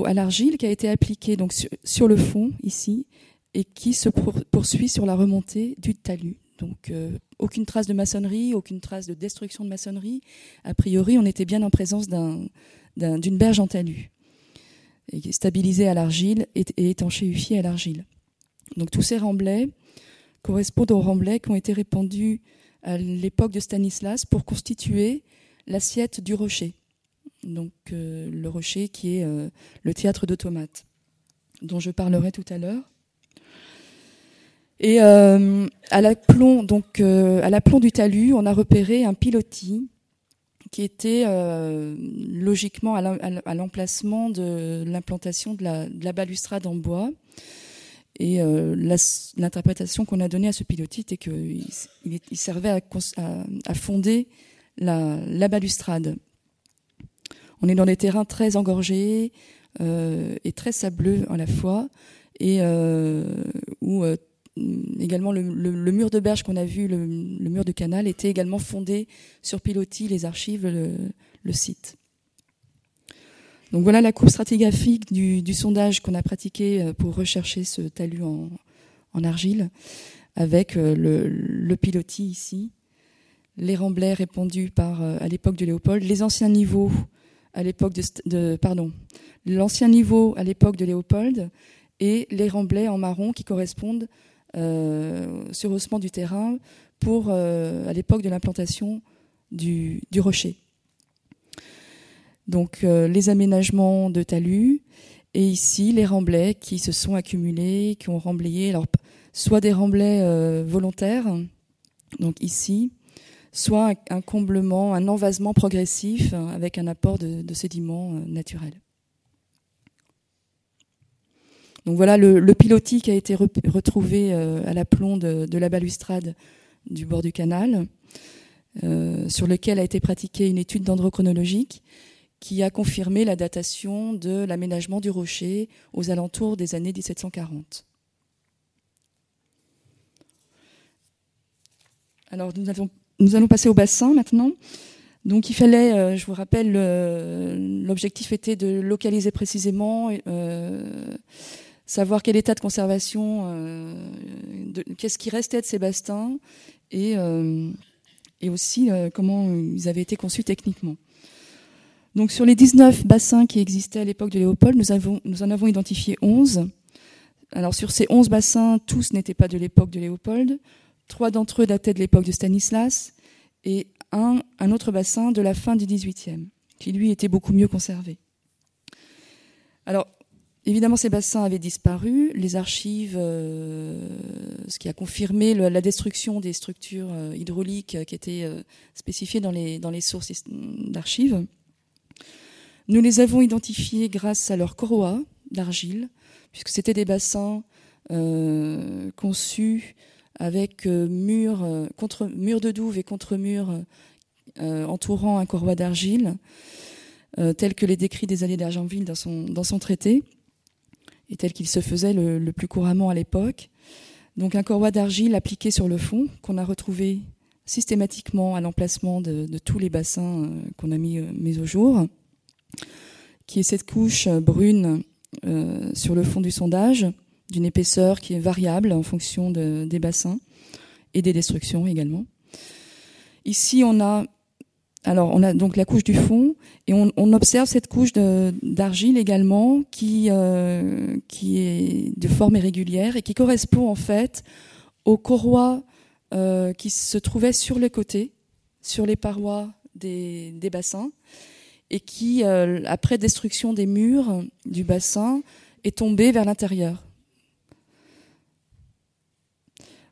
à l'argile qui a été appliquée donc sur, le fond ici et qui se poursuit sur la remontée du talus. Donc euh, aucune trace de maçonnerie, aucune trace de destruction de maçonnerie. A priori, on était bien en présence d'une berge en talus, stabilisée à l'argile et, et étanchéifiée à l'argile. Donc tous ces remblais correspondent aux remblais qui ont été répandus à l'époque de Stanislas pour constituer l'assiette du rocher. Donc euh, le rocher qui est euh, le théâtre d'automates, dont je parlerai tout à l'heure. Et euh, à l'aplomb donc à du talus, on a repéré un pilotis qui était logiquement à l'emplacement de l'implantation de la, balustrade en bois. Et euh, l'interprétation qu'on a donnée à ce pilotis était qu'il il servait à, fonder la, balustrade. On est dans des terrains très engorgés euh, et très sableux à la fois, et euh, où également le, le, mur de berge qu'on a vu, le, le, mur de canal, était également fondé sur pilotis, les archives, le site. Donc voilà la coupe stratigraphique du, sondage qu'on a pratiqué euh, pour rechercher ce talus en, argile, avec euh, le, pilotis ici, les remblais répandus par, euh, à l'époque de Léopold, les anciens niveaux à l'époque de, pardon, l'ancien niveau à l'époque de Léopold et les remblais en marron qui correspondent euh, sur haussement du terrain pour à l'époque de l'implantation du rocher donc euh, les aménagements de talus, et ici les remblais qui se sont accumulés, qui ont remblayé, alors soit des remblais euh, volontaires, donc ici, soit un, comblement, un envasement progressif hein, avec un apport de, sédiments euh, naturels. Donc voilà le, pilotis qui a été retrouvé à l'aplomb de, de, la balustrade du bord du canal. sur lequel a été pratiquée une étude dendrochronologique qui a confirmé la datation de l'aménagement du rocher aux alentours des années 1740. Alors nous, nous allons passer au bassin maintenant. Donc il fallait, euh, je vous rappelle, l'objectif était de localiser précisément, euh, savoir quel état de conservation, euh, qu'est-ce qui restait de ces bassins et, et aussi comment ils avaient été conçus techniquement. Donc sur les 19 bassins qui existaient à l'époque de Léopold, nous, en avons identifié 11. Alors sur ces 11 bassins, tous n'étaient pas de l'époque de Léopold. Trois d'entre eux dataient de l'époque de Stanislas et un, autre bassin de la fin du XVIIIe, qui lui était beaucoup mieux conservé. Alors, évidemment, ces bassins avaient disparu. Les archives, euh, ce qui a confirmé la destruction des structures euh, hydrauliques qui étaient euh, spécifiées dans les sources d'archives. Nous les avons identifiés grâce à leur coroa d'argile, puisque c'était des bassins euh, conçus avec euh, murs euh, contre, mur de douve et contre-murs entourant un corroi d'argile, tel que les décrit des alliés d'Argenville dans son, traité, et tel qu'il se faisait le, plus couramment à l'époque. Donc un corroi d'argile appliqué sur le fond, qu'on a retrouvé systématiquement à l'emplacement de, tous les bassins qu'on a mis au jour qui est cette couche brune euh, sur le fond du sondage, d'une épaisseur qui est variable en fonction des bassins et des destructions également. Ici, on a alors on a donc la couche du fond et on, observe cette couche d'argile également qui euh, qui est de forme irrégulière et qui correspond en fait aux corroies euh, qui se trouvaient sur les côtés, sur les parois des bassins et qui, euh, après destruction des murs du bassin, est tombé vers l'intérieur.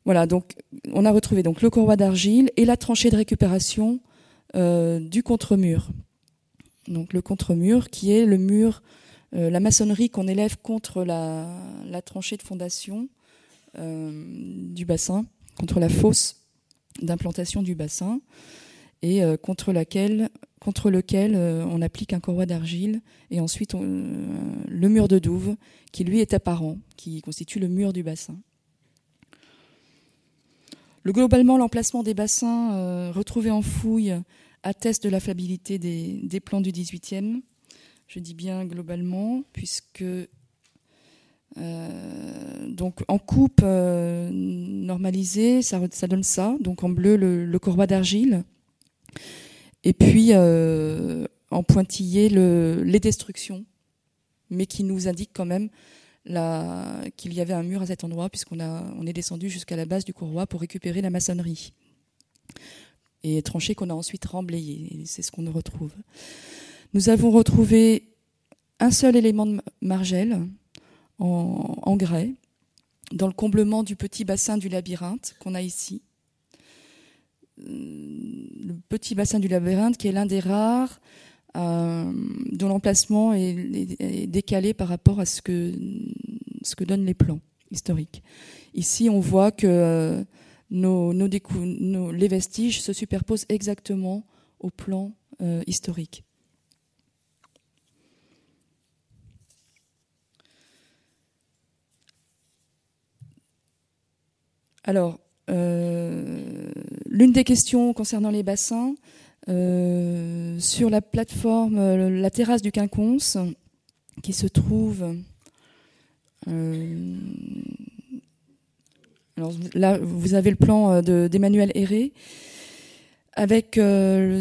Voilà, donc on a retrouvé donc le corroi d'argile et la tranchée de récupération euh, du contre-mur. Donc le contre-mur qui est le mur, euh, la maçonnerie qu'on élève contre la, tranchée de fondation du bassin, contre la fosse d'implantation du bassin et contre laquelle contre lequel euh, on applique un corroi d'argile et ensuite euh, le mur de douve qui lui est apparent, qui constitue le mur du bassin. Le, globalement, l'emplacement des bassins euh, retrouvés en fouille atteste de la fiabilité des, plans du 18e. Je dis bien globalement, puisque donc en coupe normalisée, ça, donne ça. Donc en bleu, le, le corroi d'argile. Et puis, euh, en pointillé, les destructions, mais qui nous indiquent quand même qu'il y avait un mur à cet endroit, puisqu'on on est descendu jusqu'à la base du courroie pour récupérer la maçonnerie. Et tranché qu'on a ensuite remblayé. C'est ce qu'on retrouve. Nous avons retrouvé un seul élément de margelle en, grès dans le comblement du petit bassin du labyrinthe qu'on a ici petit bassin du labyrinthe, qui est l'un des rares euh, dont l'emplacement est, décalé par rapport à ce que, donnent les plans historiques. Ici, on voit que euh, nos, les vestiges se superposent exactement au plan euh, historique. Alors, l'une des questions concernant les bassins, euh, sur la plateforme, euh, la terrasse du Quinconce, qui se trouve. alors là, vous avez le plan d'Emmanuel Héré. Avec,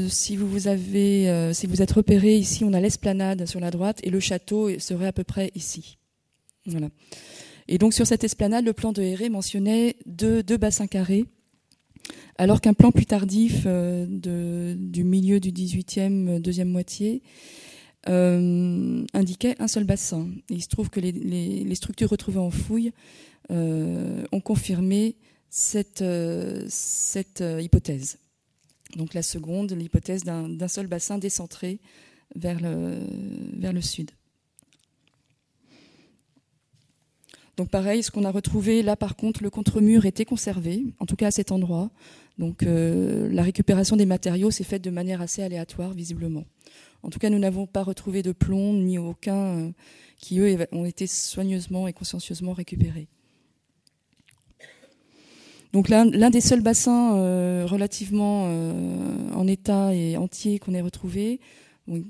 si vous, vous avez, si vous êtes repéré ici, on a l'esplanade sur la droite et le château serait à peu près ici. Voilà. Et donc sur cette esplanade, le plan de Héré mentionnait deux, bassins carrés, alors qu'un plan plus tardif euh, du milieu du 18e, deuxième moitié, euh, indiquait un seul bassin. il se trouve que les, structures retrouvées en fouille euh, ont confirmé cette, hypothèse. Donc la seconde, l'hypothèse d'un seul bassin décentré vers le sud. Donc pareil, ce qu'on a retrouvé là par contre, le contre-mur était conservé, en tout cas à cet endroit. Donc la récupération des matériaux s'est faite de manière assez aléatoire, visiblement. En tout cas, nous n'avons pas retrouvé de plomb ni aucun qui, eux, ont été soigneusement et consciencieusement récupérés. Donc l'un des seuls bassins euh, relativement euh, en état et entier qu'on ait retrouvé, euh,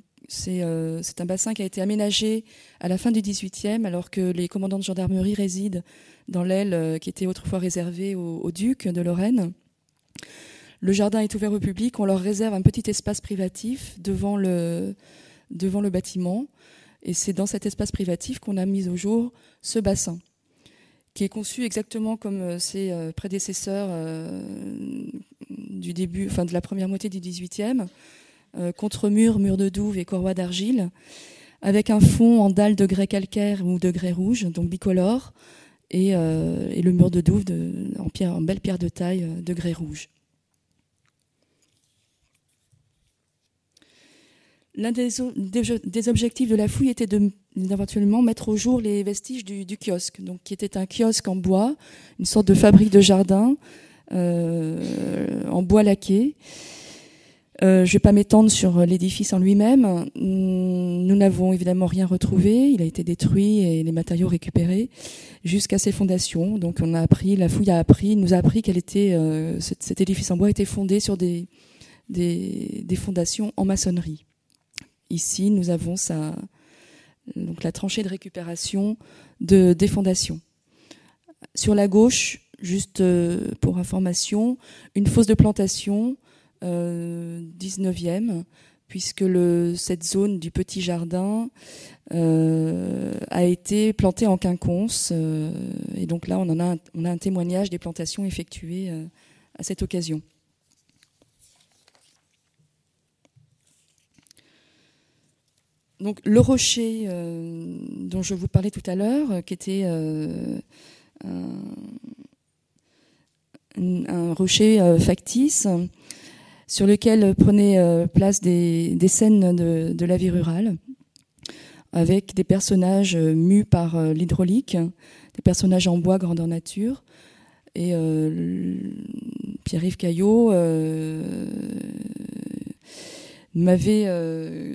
euh, c'est un bassin qui a été aménagé à la fin du 18e, alors que les commandants de gendarmerie résident dans l'aile euh, qui était autrefois réservée aux au ducs de Lorraine. Le jardin est ouvert au public, on leur réserve un petit espace privatif devant le, bâtiment. Et c'est dans cet espace privatif qu'on a mis au jour ce bassin, qui est conçu exactement comme euh, ses prédécesseurs du début, de la première moitié du 18e. Euh, contre-murs, murs de douve et corroie d'argile, avec un fond en dalle de grès calcaire ou de grès rouge, donc bicolore, et, euh, le mur de douve en, pierre, en belle pierre de taille euh, de grès rouge. L'un des, objectifs de la fouille était d'éventuellement mettre au jour les vestiges du, kiosque, qui était un kiosque en bois, une sorte de fabrique de jardin en bois laqué, euh, je ne vais pas m'étendre sur l'édifice en lui-même. Nous n'avons évidemment rien retrouvé. Il a été détruit et les matériaux récupérés jusqu'à ses fondations. Donc on a appris, la fouille a appris, nous a appris qu'elle était, euh, cet, édifice en bois était fondé sur des, fondations en maçonnerie. Ici, nous avons la tranchée de récupération de, des fondations. Sur la gauche, juste euh, pour information, une fosse de plantation, 19e, euh, puisque cette zone du petit jardin euh, a été plantée en quinconce. et donc là, on, en a, on a un témoignage des plantations effectuées à cette occasion. Donc le rocher euh, dont je vous parlais tout à l'heure, euh, qui était euh, un, rocher factice sur lequel prenaient place des, scènes de, la vie rurale, avec des personnages mus par l'hydraulique, des personnages en bois grandeur nature. Et Pierre-Yves Caillot m'avait euh,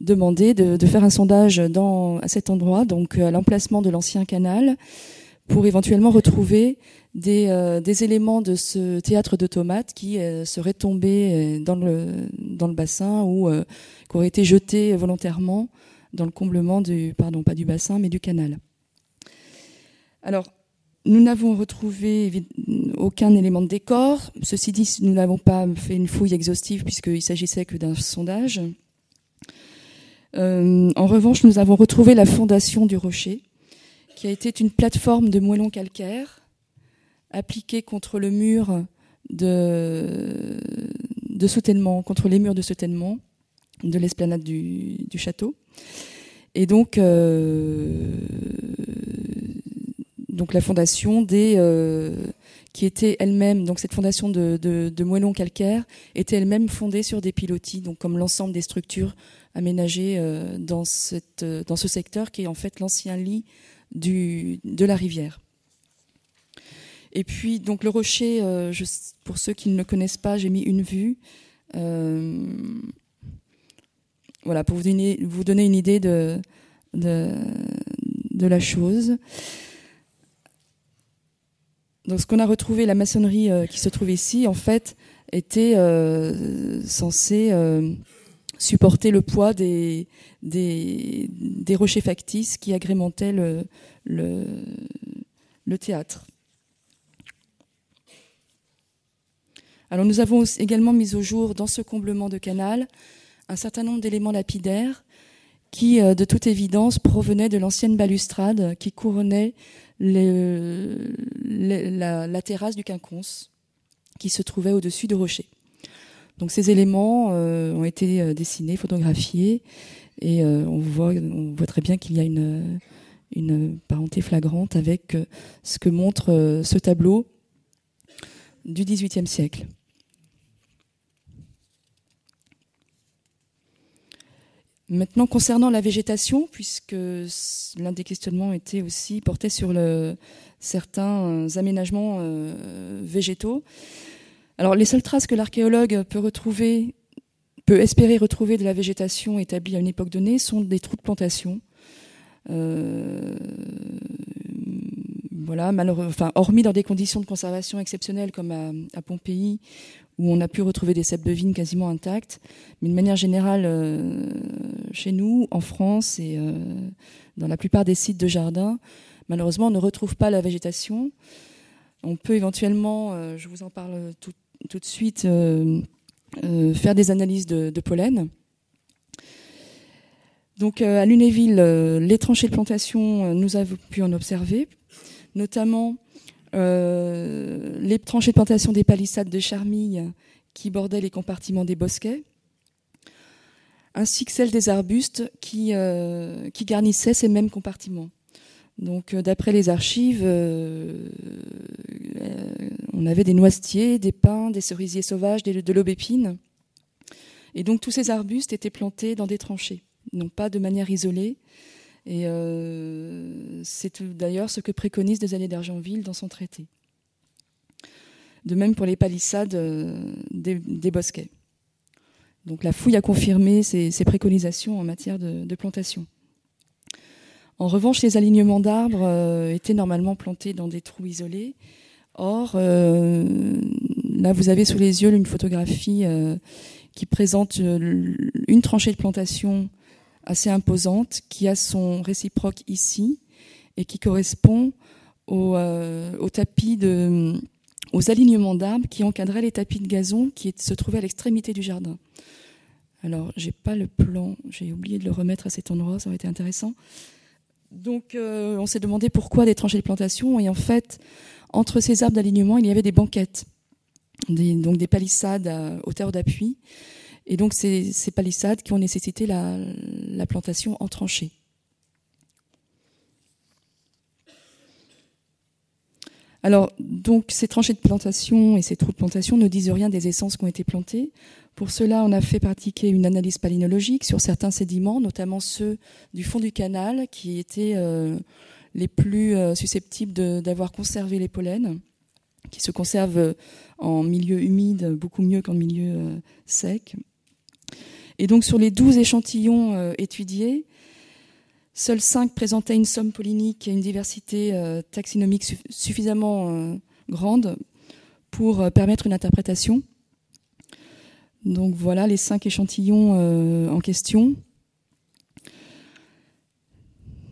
demandé de, faire un sondage à cet endroit, donc à l'emplacement de l'ancien canal, pour éventuellement retrouver des, euh, des, éléments de ce théâtre de tomates qui euh, seraient tombés dans le, dans le bassin ou qui auraient été jetés volontairement dans le comblement du, pardon, pas du bassin, mais du canal. Alors, nous n'avons retrouvé aucun élément de décor. Ceci dit, nous n'avons pas fait une fouille exhaustive puisqu'il s'agissait que d'un sondage. Euh, en revanche, nous avons retrouvé la fondation du rocher, qui a été une plateforme de moellons calcaire appliquée contre le mur de, soutènement, contre les murs de soutènement de l'esplanade du, château. Et donc, euh, donc la fondation des euh, qui était elle-même donc cette fondation de, moellons calcaires était elle-même fondée sur des pilotis donc comme l'ensemble des structures aménagées euh, dans cette dans ce secteur qui est en fait l'ancien lit de la rivière. Et puis donc le rocher, pour ceux qui ne le connaissent pas, j'ai mis une vue. voilà pour vous donner, une idée de, de, la chose. Donc ce qu'on a retrouvé, la maçonnerie euh, qui se trouve ici, en fait, était euh, censée euh, supporter le poids des, des, rochers factices qui agrémentaient le, le, théâtre. Alors nous avons également mis au jour dans ce comblement de canal un certain nombre d'éléments lapidaires qui, de toute évidence, provenaient de l'ancienne balustrade qui couronnait la, terrasse du quinconce qui se trouvait au-dessus du rocher. Donc ces éléments euh, ont été euh, dessinés, photographiés, et euh, on, voit, très bien qu'il y a une, parenté flagrante avec ce que montre ce tableau du XVIIIe siècle. Maintenant, concernant la végétation, puisque l'un des questionnements était aussi porté sur certains aménagements végétaux, Alors, les seules traces que l'archéologue peut espérer retrouver de la végétation établie à une époque donnée sont des trous de plantation. Euh, voilà, hormis dans des conditions de conservation exceptionnelles comme à, Pompéi, où on a pu retrouver des cèpes de quasiment intactes, mais de manière générale, euh, chez nous, en France et euh, dans la plupart des sites de jardins, malheureusement, on ne retrouve pas la végétation. On peut éventuellement, je vous en parle tout, tout de suite, faire des analyses de, pollen. Donc à Lunéville, les tranchées de plantation, nous avons pu en observer notamment euh, les tranchées de plantation des palissades de charmille qui bordaient les compartiments des bosquets, ainsi que celles des arbustes euh, qui garnissaient ces mêmes compartiments. Donc, euh, d'après les archives, on avait des noisetiers, des pins, des cerisiers sauvages, de l'aubépine. Et donc, tous ces arbustes étaient plantés dans des tranchées, non pas de manière isolée, et euh, c'est d'ailleurs ce que préconise Desailly d'Argentville dans son traité. De même pour les palissades euh, des, bosquets. Donc la fouille a confirmé ces, préconisations en matière de, plantation. En revanche, les alignements d'arbres euh, étaient normalement plantés dans des trous isolés. Or, là, vous avez sous les yeux une photographie qui présente une tranchée de plantation assez imposante qui a son réciproque ici et qui correspond au, euh, tapis aux alignements d'arbres qui encadraient les tapis de gazon qui se trouvaient à l'extrémité du jardin. Alors, j'ai pas le plan, j'ai oublié de le remettre à cet endroit, ça aurait été intéressant. Donc, euh, on s'est demandé pourquoi des tranchées de plantation, et en fait, entre ces arbres d'alignement, il y avait des banquettes, donc des palissades à hauteur d'appui, et donc, c'est ces palissades qui ont nécessité la, plantation en tranchée. Alors, donc, ces tranchées de plantation et ces trous de plantation ne disent rien des essences qui ont été plantées. Pour cela, on a fait pratiquer une analyse palynologique sur certains sédiments, notamment ceux du fond du canal, qui étaient euh, les plus euh, susceptibles d'avoir conservé les pollens, qui se conservent en milieu humide beaucoup mieux qu'en milieu euh, sec. Et donc sur les 12 échantillons euh, étudiés, seuls 5 présentaient une somme pollinique et une diversité euh, taxinomique suffisamment euh, grande pour permettre une interprétation. Donc voilà les 5 échantillons en question.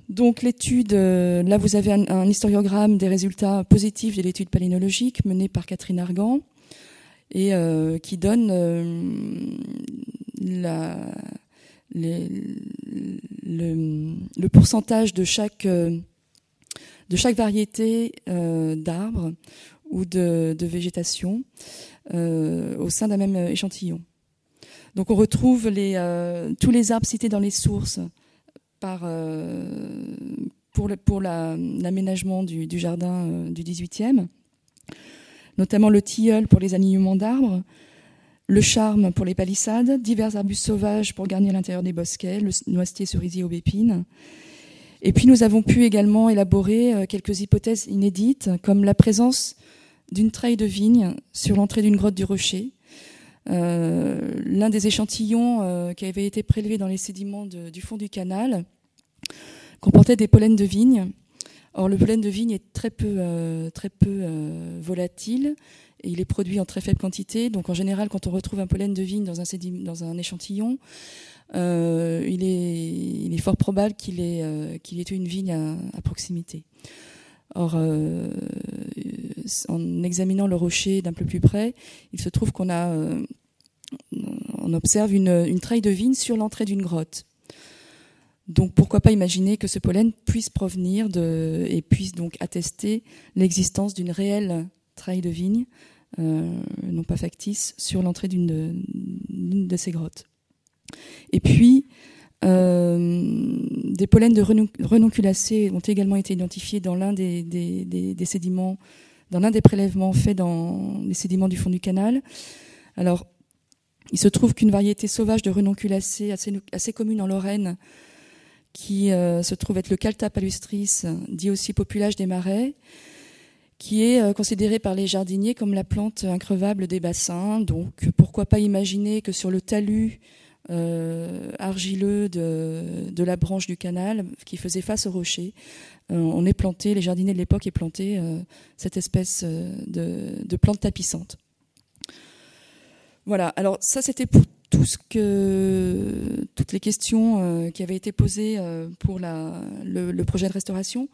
Donc l'étude, là vous avez un, historiogramme des résultats positifs de l'étude palynologique menée par Catherine Argan et qui donne la, le, pourcentage de chaque, euh, de chaque variété euh, d'arbres ou de, végétation euh, au sein d'un même échantillon. Donc on retrouve les, tous les arbres cités dans les sources par, pour, pour l'aménagement du, du, jardin du 18e, notamment le tilleul pour les alignements d'arbres, le charme pour les palissades, divers arbustes sauvages pour garnir l'intérieur des bosquets, le noisetier, cerisier, aubépine. Et puis nous avons pu également élaborer euh, quelques hypothèses inédites, comme la présence d'une treille de vigne sur l'entrée d'une grotte du rocher. Euh, l'un des échantillons euh, qui avait été prélevé dans les sédiments du fond du canal comportait des pollens de vigne. Or, le pollen de vigne est très peu, très peu volatile il est produit en très faible quantité. Donc en général, quand on retrouve un pollen de vigne dans un, échantillon, euh, il, est, fort probable qu'il ait, euh, qu'il ait une vigne à, proximité. Or, euh, en examinant le rocher d'un peu plus près, il se trouve qu'on a, on observe une, une treille de vigne sur l'entrée d'une grotte. Donc pourquoi pas imaginer que ce pollen puisse provenir de, et puisse donc attester l'existence d'une réelle treille de vigne euh, non pas factice, sur l'entrée d'une de, ces grottes. Et puis, euh, des pollens de renonculacées ont également été identifiés dans l'un des, sédiments, dans l'un des prélèvements faits dans les sédiments du fond du canal. Alors, il se trouve qu'une variété sauvage de renonculacées assez, assez commune en Lorraine, qui euh, se trouve être le Calta palustris, dit aussi populage des marais, qui est considérée par les jardiniers comme la plante increvable des bassins. Donc pourquoi pas imaginer que sur le talus argileux de, la branche du canal qui faisait face au rocher, on est planté, les jardiniers de l'époque aient planté cette espèce de, de plante tapissante. Voilà, alors ça c'était pour tout ce que, toutes les questions euh, qui avaient été posées euh, pour le, projet de restauration.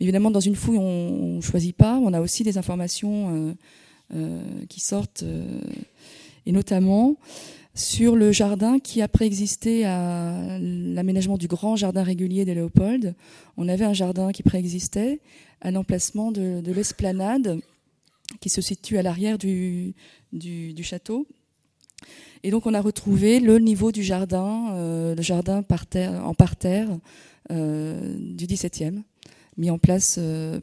évidemment, dans une fouille, on ne choisit pas. On a aussi des informations euh, qui sortent, et notamment sur le jardin qui a préexisté à l'aménagement du grand jardin régulier de Léopold. On avait un jardin qui préexistait à l'emplacement de, l'esplanade qui se situe à l'arrière du, du château, et donc on a retrouvé le niveau du jardin, euh, le jardin en parterre euh, du XVIIe, mis en place euh,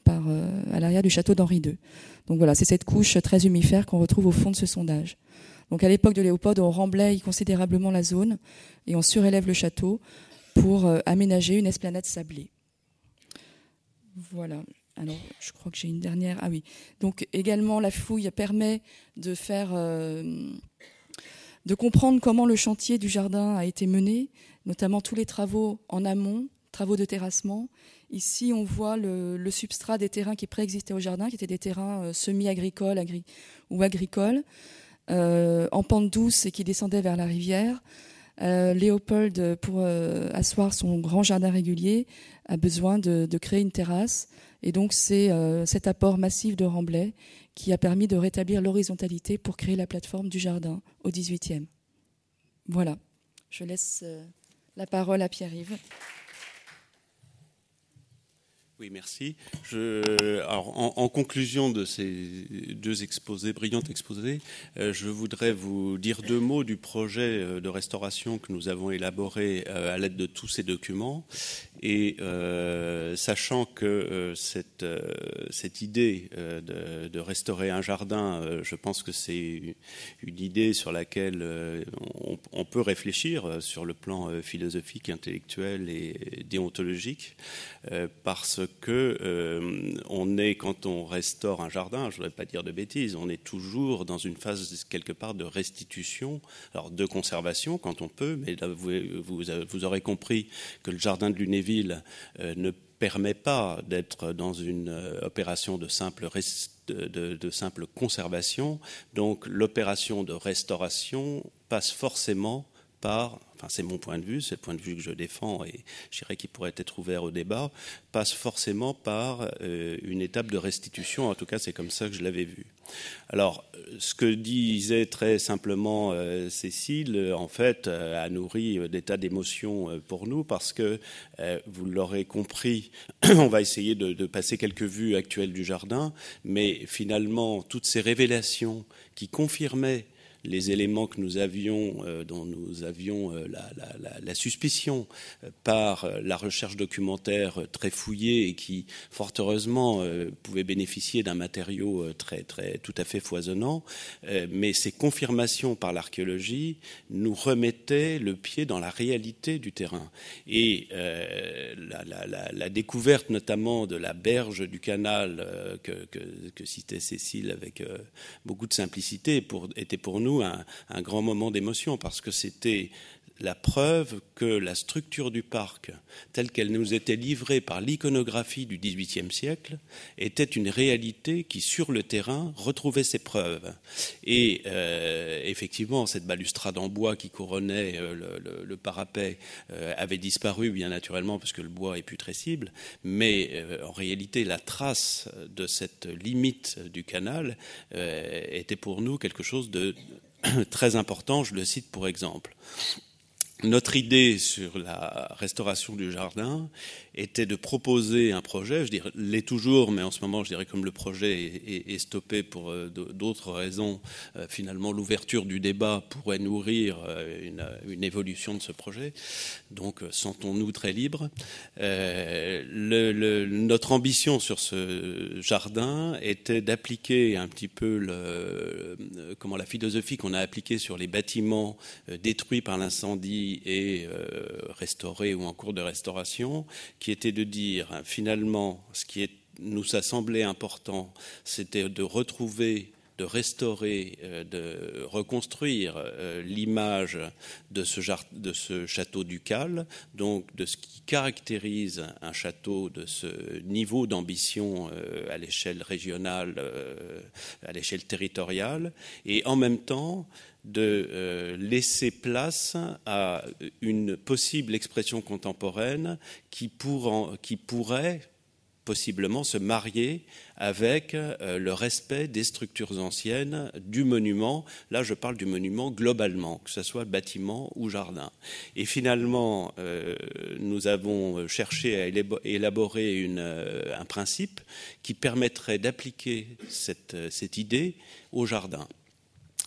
à l'arrière du château d'Henri II. Donc voilà, c'est cette couche très humifère qu'on retrouve au fond de ce sondage. Donc à l'époque de Léopold, on remblaye considérablement la zone et on surélève le château pour aménager une esplanade sablée. Voilà. Alors, je crois que j'ai une dernière. Ah oui. Donc également, la fouille permet de faire de comprendre comment le chantier du jardin a été mené, notamment tous les travaux en amont, travaux de terrassement. Ici, on voit le, substrat des terrains qui préexistaient au jardin, qui étaient des terrains euh, semi-agricoles ou agricoles, euh, en pente douce et qui descendaient vers la rivière. Euh, Léopold, pour asseoir son grand jardin régulier, a besoin de, de créer une terrasse. Et donc, c'est cet apport massif de remblais qui a permis de rétablir l'horizontalité pour créer la plateforme du jardin au XVIIIe. Voilà, je laisse euh, la parole à Pierre-Yves. Oui, merci. Je, en, conclusion de ces deux exposés, brillants exposés, euh, je voudrais vous dire deux mots du projet euh, de restauration que nous avons élaboré à l'aide de tous ces documents et euh, sachant que euh, cette, euh, cette, idée de, restaurer un jardin, je pense que c'est une idée sur laquelle on, peut réfléchir sur le plan philosophique, intellectuel et déontologique, parce que on est, quand on restaure un jardin, je ne voudrais pas dire de bêtises, on est toujours dans une phase quelque part de restitution, alors de conservation quand on peut, mais vous aurez compris que le jardin de Lunéville euh, ne permet pas d'être dans une euh, opération de simple, de simple conservation. Donc l'opération de restauration passe forcément par c'est mon point de vue, c'est le point de vue que je défends et je dirais qu'il pourrait être ouvert au débat, passe forcément par euh, une étape de restitution, en tout cas c'est comme ça que je l'avais vu. Alors, ce que disait très simplement euh, Cécile, en fait, euh, a nourri des tas d'émotions pour nous parce que, vous l'aurez compris, on va essayer de passer quelques vues actuelles du jardin, mais finalement, toutes ces révélations qui confirmaient les éléments que nous avions, euh, dont nous avions euh, la, suspicion euh, par la recherche documentaire très fouillée et qui, fort heureusement, pouvait bénéficier d'un matériau très, très, tout à fait foisonnant. mais ces confirmations par l'archéologie nous remettaient le pied dans la réalité du terrain. Et la, découverte notamment de la berge du canal que, citait Cécile avec beaucoup de simplicité était pour nous un, grand moment d'émotion parce que c'était la preuve que la structure du parc, telle qu'elle nous était livrée par l'iconographie du XVIIIe siècle, était une réalité qui, sur le terrain, retrouvait ses preuves. Et euh, effectivement, cette balustrade en bois qui couronnait euh, le, parapet euh, avait disparu, bien naturellement, parce que le bois est putrescible, mais en réalité, la trace de cette limite du canal était pour nous quelque chose de très important, je le cite pour exemple. Notre idée sur la restauration du jardin était de proposer un projet, je dirais, l'est toujours, mais en ce moment, je dirais, comme le projet est, stoppé pour euh, d'autres raisons, euh, finalement, l'ouverture du débat pourrait nourrir euh, une, évolution de ce projet. Donc, sentons-nous très libres. notre ambition sur ce jardin était d'appliquer un petit peu la philosophie qu'on a appliquée sur les bâtiments détruits par l'incendie et restaurés ou en cours de restauration, qui était de dire finalement ce qui nous a semblé important, c'était de retrouver de restaurer, euh, de reconstruire euh, l'image de ce, de ce château ducal, donc de ce qui caractérise un château de ce niveau d'ambition euh, à l'échelle régionale, à l'échelle territoriale, et en même temps de laisser place à une possible expression contemporaine qui, pourrait possiblement se marier avec euh, le respect des structures anciennes du monument. Là, je parle du monument globalement, que ce soit bâtiment ou jardin. Et finalement, euh, nous avons cherché à élaborer euh, un principe qui permettrait d'appliquer cette idée au jardin.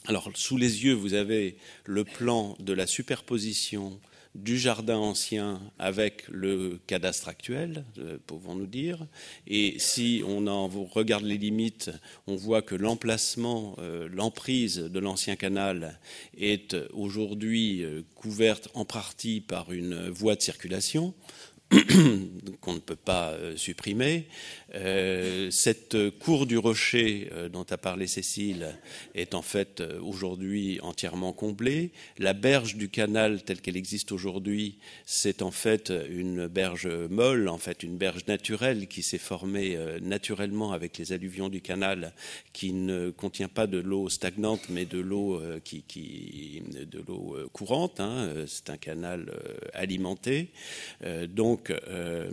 Alors, sous les yeux, vous avez le plan de la superposition du jardin ancien avec le cadastre actuel, euh, pouvons-nous dire. Et si on en regarde les limites, on voit que l'emplacement, euh, l'emprise de l'ancien canal est aujourd'hui euh, couverte en partie par une voie de circulation qu'on ne peut pas euh, supprimer. Euh, cette cour du rocher euh, dont a parlé Cécile est en fait aujourd'hui entièrement comblée. La berge du canal telle qu'elle existe aujourd'hui, c'est en fait une berge molle, en fait une berge naturelle qui s'est formée naturellement avec les alluvions du canal, qui ne contient pas de l'eau stagnante, mais de l'eau qui, de l'eau courante. Hein. C'est un canal alimenté. Donc donc, euh,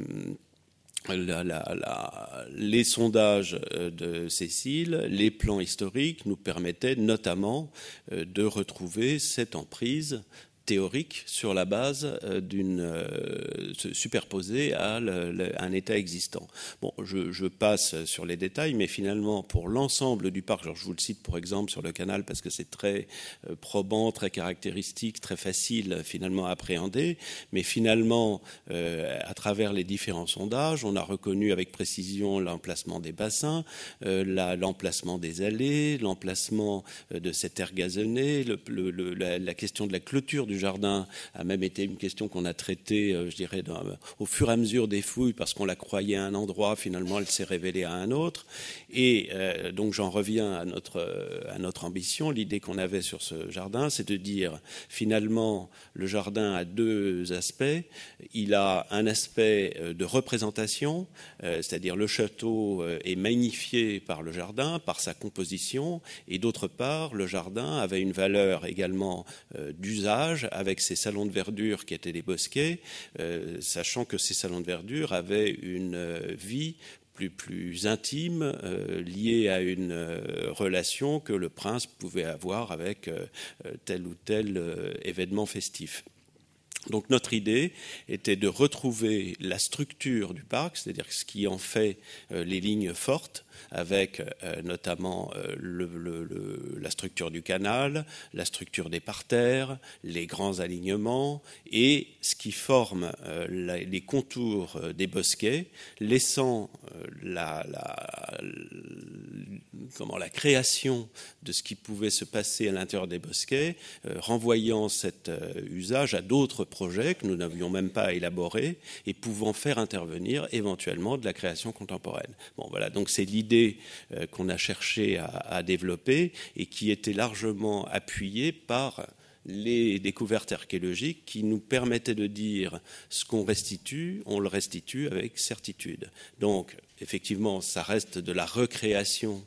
les sondages euh, de Cécile, les plans historiques nous permettaient notamment euh, de retrouver cette emprise théorique sur la base euh, d'une euh, superposée à un état existant. Bon, je, passe sur les détails, mais finalement, pour l'ensemble du parc, je vous le cite pour exemple sur le canal parce que c'est très euh, probant, très caractéristique, très facile finalement à appréhender, mais finalement, à travers les différents sondages, on a reconnu avec précision l'emplacement des bassins, l'emplacement des allées, l'emplacement de cette air gazonné, la, la question de la clôture du jardin a même été une question qu'on a traitée, euh, je dirais, au fur et à mesure des fouilles, parce qu'on la croyait à un endroit, finalement elle s'est révélée à un autre. Et euh, donc j'en reviens euh, à notre ambition. L'idée qu'on avait sur ce jardin, c'est de dire, finalement, le jardin a deux aspects. Il a un aspect de représentation, c'est-à-dire le château est magnifié par le jardin, par sa composition, et d'autre part, le jardin avait une valeur également d'usage avec ces salons de verdure qui étaient des bosquets, euh, sachant que ces salons de verdure avaient une euh, vie plus, intime, euh, liée à une relation que le prince pouvait avoir avec tel ou tel événement festif. Donc notre idée était de retrouver la structure du parc, c'est-à-dire ce qui en fait les lignes fortes, avec euh, notamment euh, la structure du canal, la structure des parterres, les grands alignements et ce qui forme euh, les contours des bosquets, laissant la, la création de ce qui pouvait se passer à l'intérieur des bosquets, renvoyant cet usage à d'autres projets que nous n'avions même pas élaborés et pouvant faire intervenir éventuellement de la création contemporaine. Bon, voilà, donc c'est l'idée euh, qu'on a cherché à, développer et qui était largement appuyée par les découvertes archéologiques qui nous permettaient de dire ce qu'on restitue, on le restitue avec certitude. Donc, effectivement, ça reste de la recréation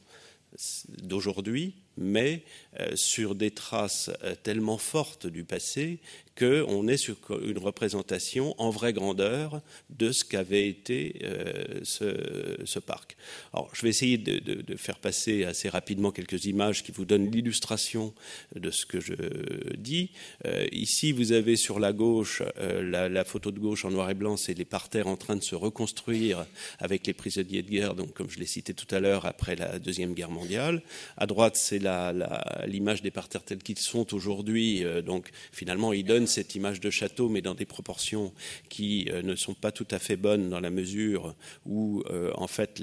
d'aujourd'hui, mais euh, sur des traces euh, tellement fortes du passé qu'on est sur une représentation en vraie grandeur de ce qu'avait été euh, ce, parc. Alors, je vais essayer de, faire passer assez rapidement quelques images qui vous donnent l'illustration de ce que je dis. Euh, ici, vous avez sur la gauche, euh, la, photo de gauche en noir et blanc, c'est les parterres en train de se reconstruire avec les prisonniers de guerre, donc comme je l'ai cité tout à l'heure, après la Deuxième Guerre mondiale. À droite, c'est l'image des parterres tels qu'ils sont aujourd'hui. donc, finalement, ils donnent cette image de château, mais dans des proportions qui ne sont pas tout à fait bonnes dans la mesure où, en fait,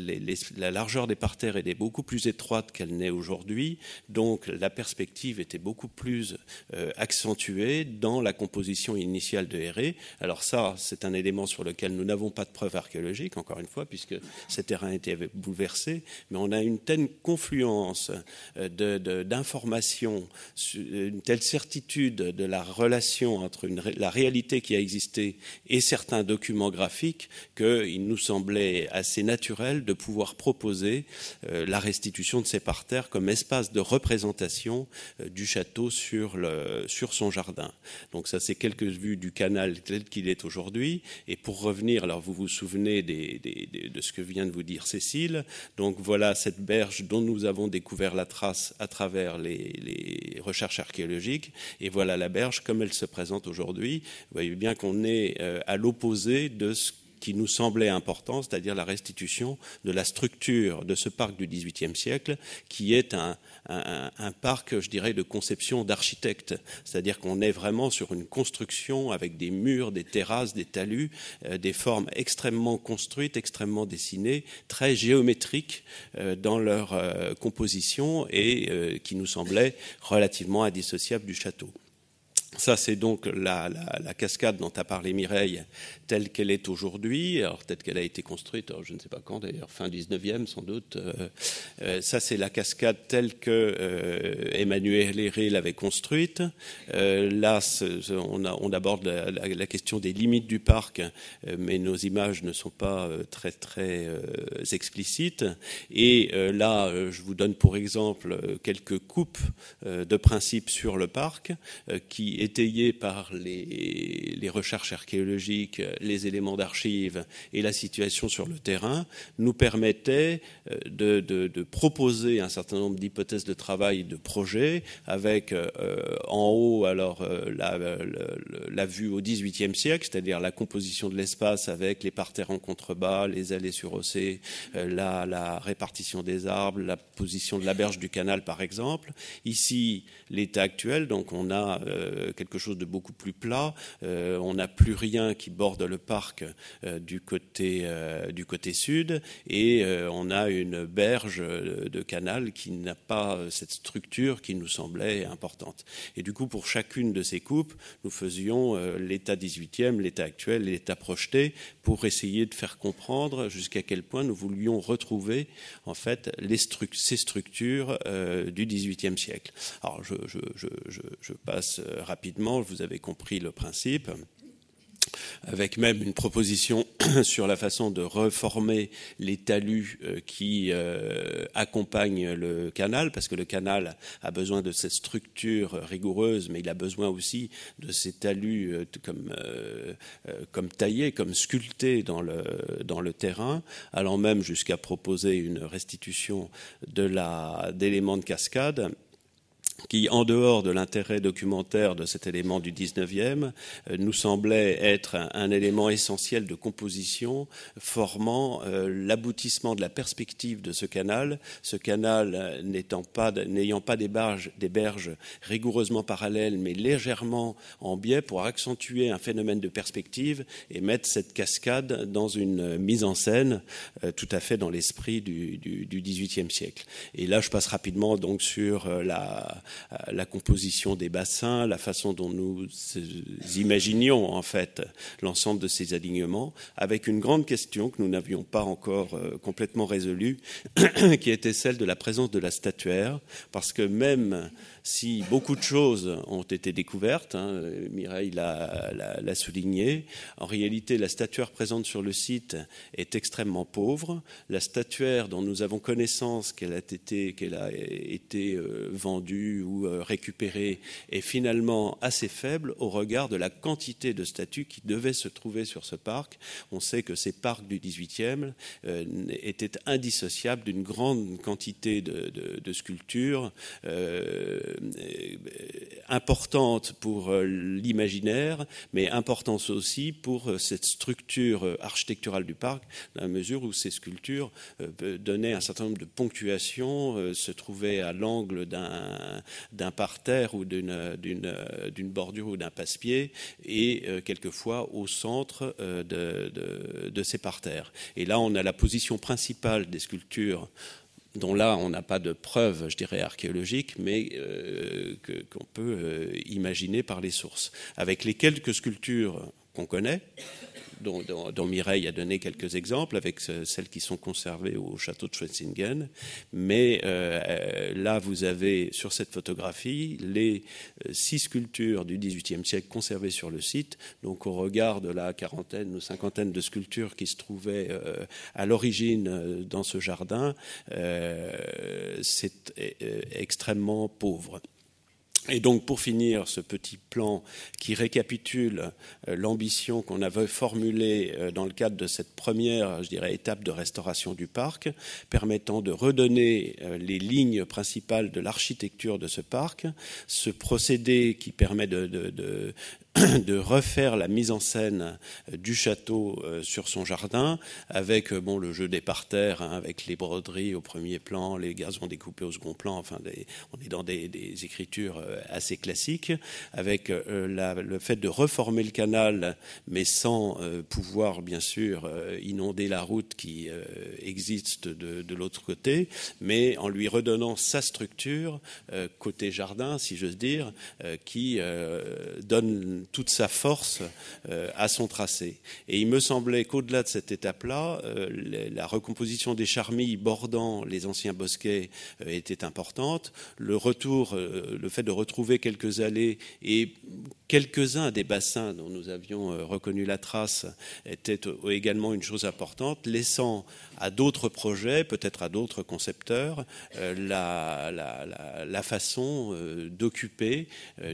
la largeur des parterres est beaucoup plus étroite qu'elle n'est aujourd'hui. Donc, la perspective était beaucoup plus accentuée dans la composition initiale de Héré. Alors ça, c'est un élément sur lequel nous n'avons pas de preuves archéologiques, encore une fois, puisque ces terrains étaient bouleversés, mais on a une telle confluence euh, d'informations, une telle certitude de la relation entre la réalité qui a existé et certains documents graphiques qu'il nous semblait assez naturel de pouvoir proposer euh, la restitution de ces parterres comme espace de représentation euh, du château sur, son jardin. Donc ça, c'est quelques vues du canal tel qu'il est aujourd'hui. Et pour revenir, alors vous vous souvenez de ce que vient de vous dire Cécile. Donc voilà cette berge dont nous avons découvert la trace à travers les, recherches archéologiques. Et voilà la berge comme elle se présente aujourd'hui. Vous voyez bien qu'on est euh, à l'opposé de ce qui nous semblait important, c'est-à-dire la restitution de la structure de ce parc du XVIIIe siècle, qui est un, parc, je dirais, de conception d'architecte. C'est-à-dire qu'on est vraiment sur une construction avec des murs, des terrasses, des talus, euh, des formes extrêmement construites, extrêmement dessinées, très géométriques euh, dans leur composition et qui nous semblait relativement indissociable du château. Ça, c'est donc la, cascade dont a parlé Mireille, telle qu'elle est aujourd'hui. Alors, peut-être qu'elle a été construite, je ne sais pas quand d'ailleurs, fin 19e sans doute. Euh, euh, ça, c'est la cascade telle que euh, Emmanuel Héré l'avait construite. là, on, aborde la, question des limites du parc, mais nos images ne sont pas très, très explicites. Et là, je vous donne pour exemple quelques coupes de principe sur le parc qui étayé par les, recherches archéologiques, les éléments d'archives et la situation sur le terrain, nous permettait euh, de, proposer un certain nombre d'hypothèses de travail, de projets, avec euh, en haut alors euh, la, vue au XVIIIe siècle, c'est-à-dire la composition de l'espace avec les parterres en contrebas, les allées surhaussées, la, la répartition des arbres, la position de la berge du canal par exemple. Ici, l'état actuel, donc on a quelque chose de beaucoup plus plat. Euh, on n'a plus rien qui borde le parc euh, du, côté, euh, du côté sud et on a une berge de canal qui n'a pas cette structure qui nous semblait importante. Et du coup, pour chacune de ces coupes, nous faisions l'état 18e, l'état actuel, l'état projeté pour essayer de faire comprendre jusqu'à quel point nous voulions retrouver en fait ces structures du XVIIIe siècle. Alors je, passe rapidement, vous avez compris le principe avec même une proposition sur la façon de reformer les talus euh, qui euh, accompagnent le canal, parce que le canal a besoin de cette structure rigoureuse, mais il a besoin aussi de ces talus euh, comme, comme taillés, comme sculptés dans le, dans le terrain, allant même jusqu'à proposer une restitution d'éléments de cascade qui, en dehors de l'intérêt documentaire de cet élément du 19e, euh, nous semblait être un, élément essentiel de composition formant euh, l'aboutissement de la perspective de ce canal, ce canal euh, n'ayant pas, pas des, berges, rigoureusement parallèles, mais légèrement en biais pour accentuer un phénomène de perspective et mettre cette cascade dans une mise en scène tout à fait dans l'esprit du, du, du 18e siècle. Et là, je passe rapidement donc sur la, la composition des bassins, la façon dont nous imaginions en fait l'ensemble de ces alignements, avec une grande question que nous n'avions pas encore euh, complètement résolue, qui était celle de la présence de la statuaire, parce que même si beaucoup de choses ont été découvertes, hein, Mireille l'a souligné, en réalité la statuaire présente sur le site est extrêmement pauvre. La statuaire dont nous avons connaissance qu'elle a été, qu'elle a été euh, vendue ou euh, récupérée est finalement assez faible au regard de la quantité de statues qui devaient se trouver sur ce parc. On sait que ces parcs du 18e euh, étaient indissociables d'une grande quantité de, sculptures. Euh, importante pour euh, l'imaginaire, mais importante aussi pour euh, cette structure architecturale du parc, dans la mesure où ces sculptures donnaient un certain nombre de ponctuations, se trouvaient à l'angle d'un d'un parterre ou d'une bordure ou d'un passe-pied et quelquefois au centre de, de ces parterres. Et là, on a la position principale des sculptures dont là on n'a pas de preuves, je dirais, archéologiques, mais euh, qu'on peut euh, imaginer par les sources. Avec les quelques sculptures qu'on connaît, dont, Mireille a donné quelques exemples, avec celles qui sont conservées au château de Schwetzingen. Mais euh, euh, là, vous avez sur cette photographie les euh, six sculptures du XVIIIe siècle conservées sur le site. Donc, au regard de la quarantaine ou cinquantaine de sculptures qui se trouvaient à l'origine dans ce jardin, c'est extrêmement pauvre. Et donc, pour finir, ce petit plan qui récapitule euh, l'ambition qu'on avait formulée euh, dans le cadre de cette première, je dirais, étape de restauration du parc, permettant de redonner euh, les lignes principales de l'architecture de ce parc, ce procédé qui permet de, refaire la mise en scène euh, du château euh, sur son jardin, avec euh, bon, le jeu des parterres, hein, avec les broderies au premier plan, les gazons découpés au second plan, enfin, on est dans des, écritures assez classiques, avec le fait de reformer le canal, mais sans pouvoir, bien sûr, inonder la route qui existe de, de l'autre côté, mais en lui redonnant sa structure, côté jardin, si j'ose dire, qui donne toute sa force euh, à son tracé. Et il me semblait qu'au-delà de cette étape-là, euh, la recomposition des charmilles bordant les anciens bosquets euh, était importante. Le retour, le fait de retrouver quelques allées et quelques-uns des bassins dont nous avions reconnu la trace était également une chose importante, laissant à d'autres projets, peut-être à d'autres concepteurs, la, façon d'occuper,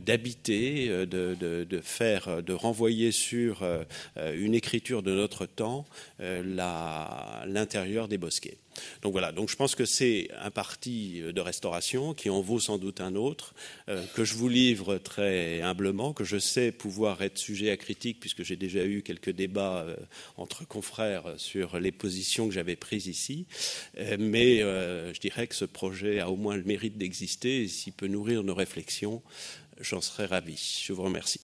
d'habiter, de faire, euh, de renvoyer sur euh, euh, une écriture de notre temps l'intérieur des bosquets. Donc voilà, donc je pense que c'est un parti de restauration qui en vaut sans doute un autre, que je vous livre très humblement, que je sais pouvoir être sujet à critique puisque j'ai déjà eu quelques débats entre confrères sur les positions que j'avais prises ici. mais je dirais que ce projet a au moins le mérite d'exister et s'il peut nourrir nos réflexions, j'en serais ravi. Je vous remercie.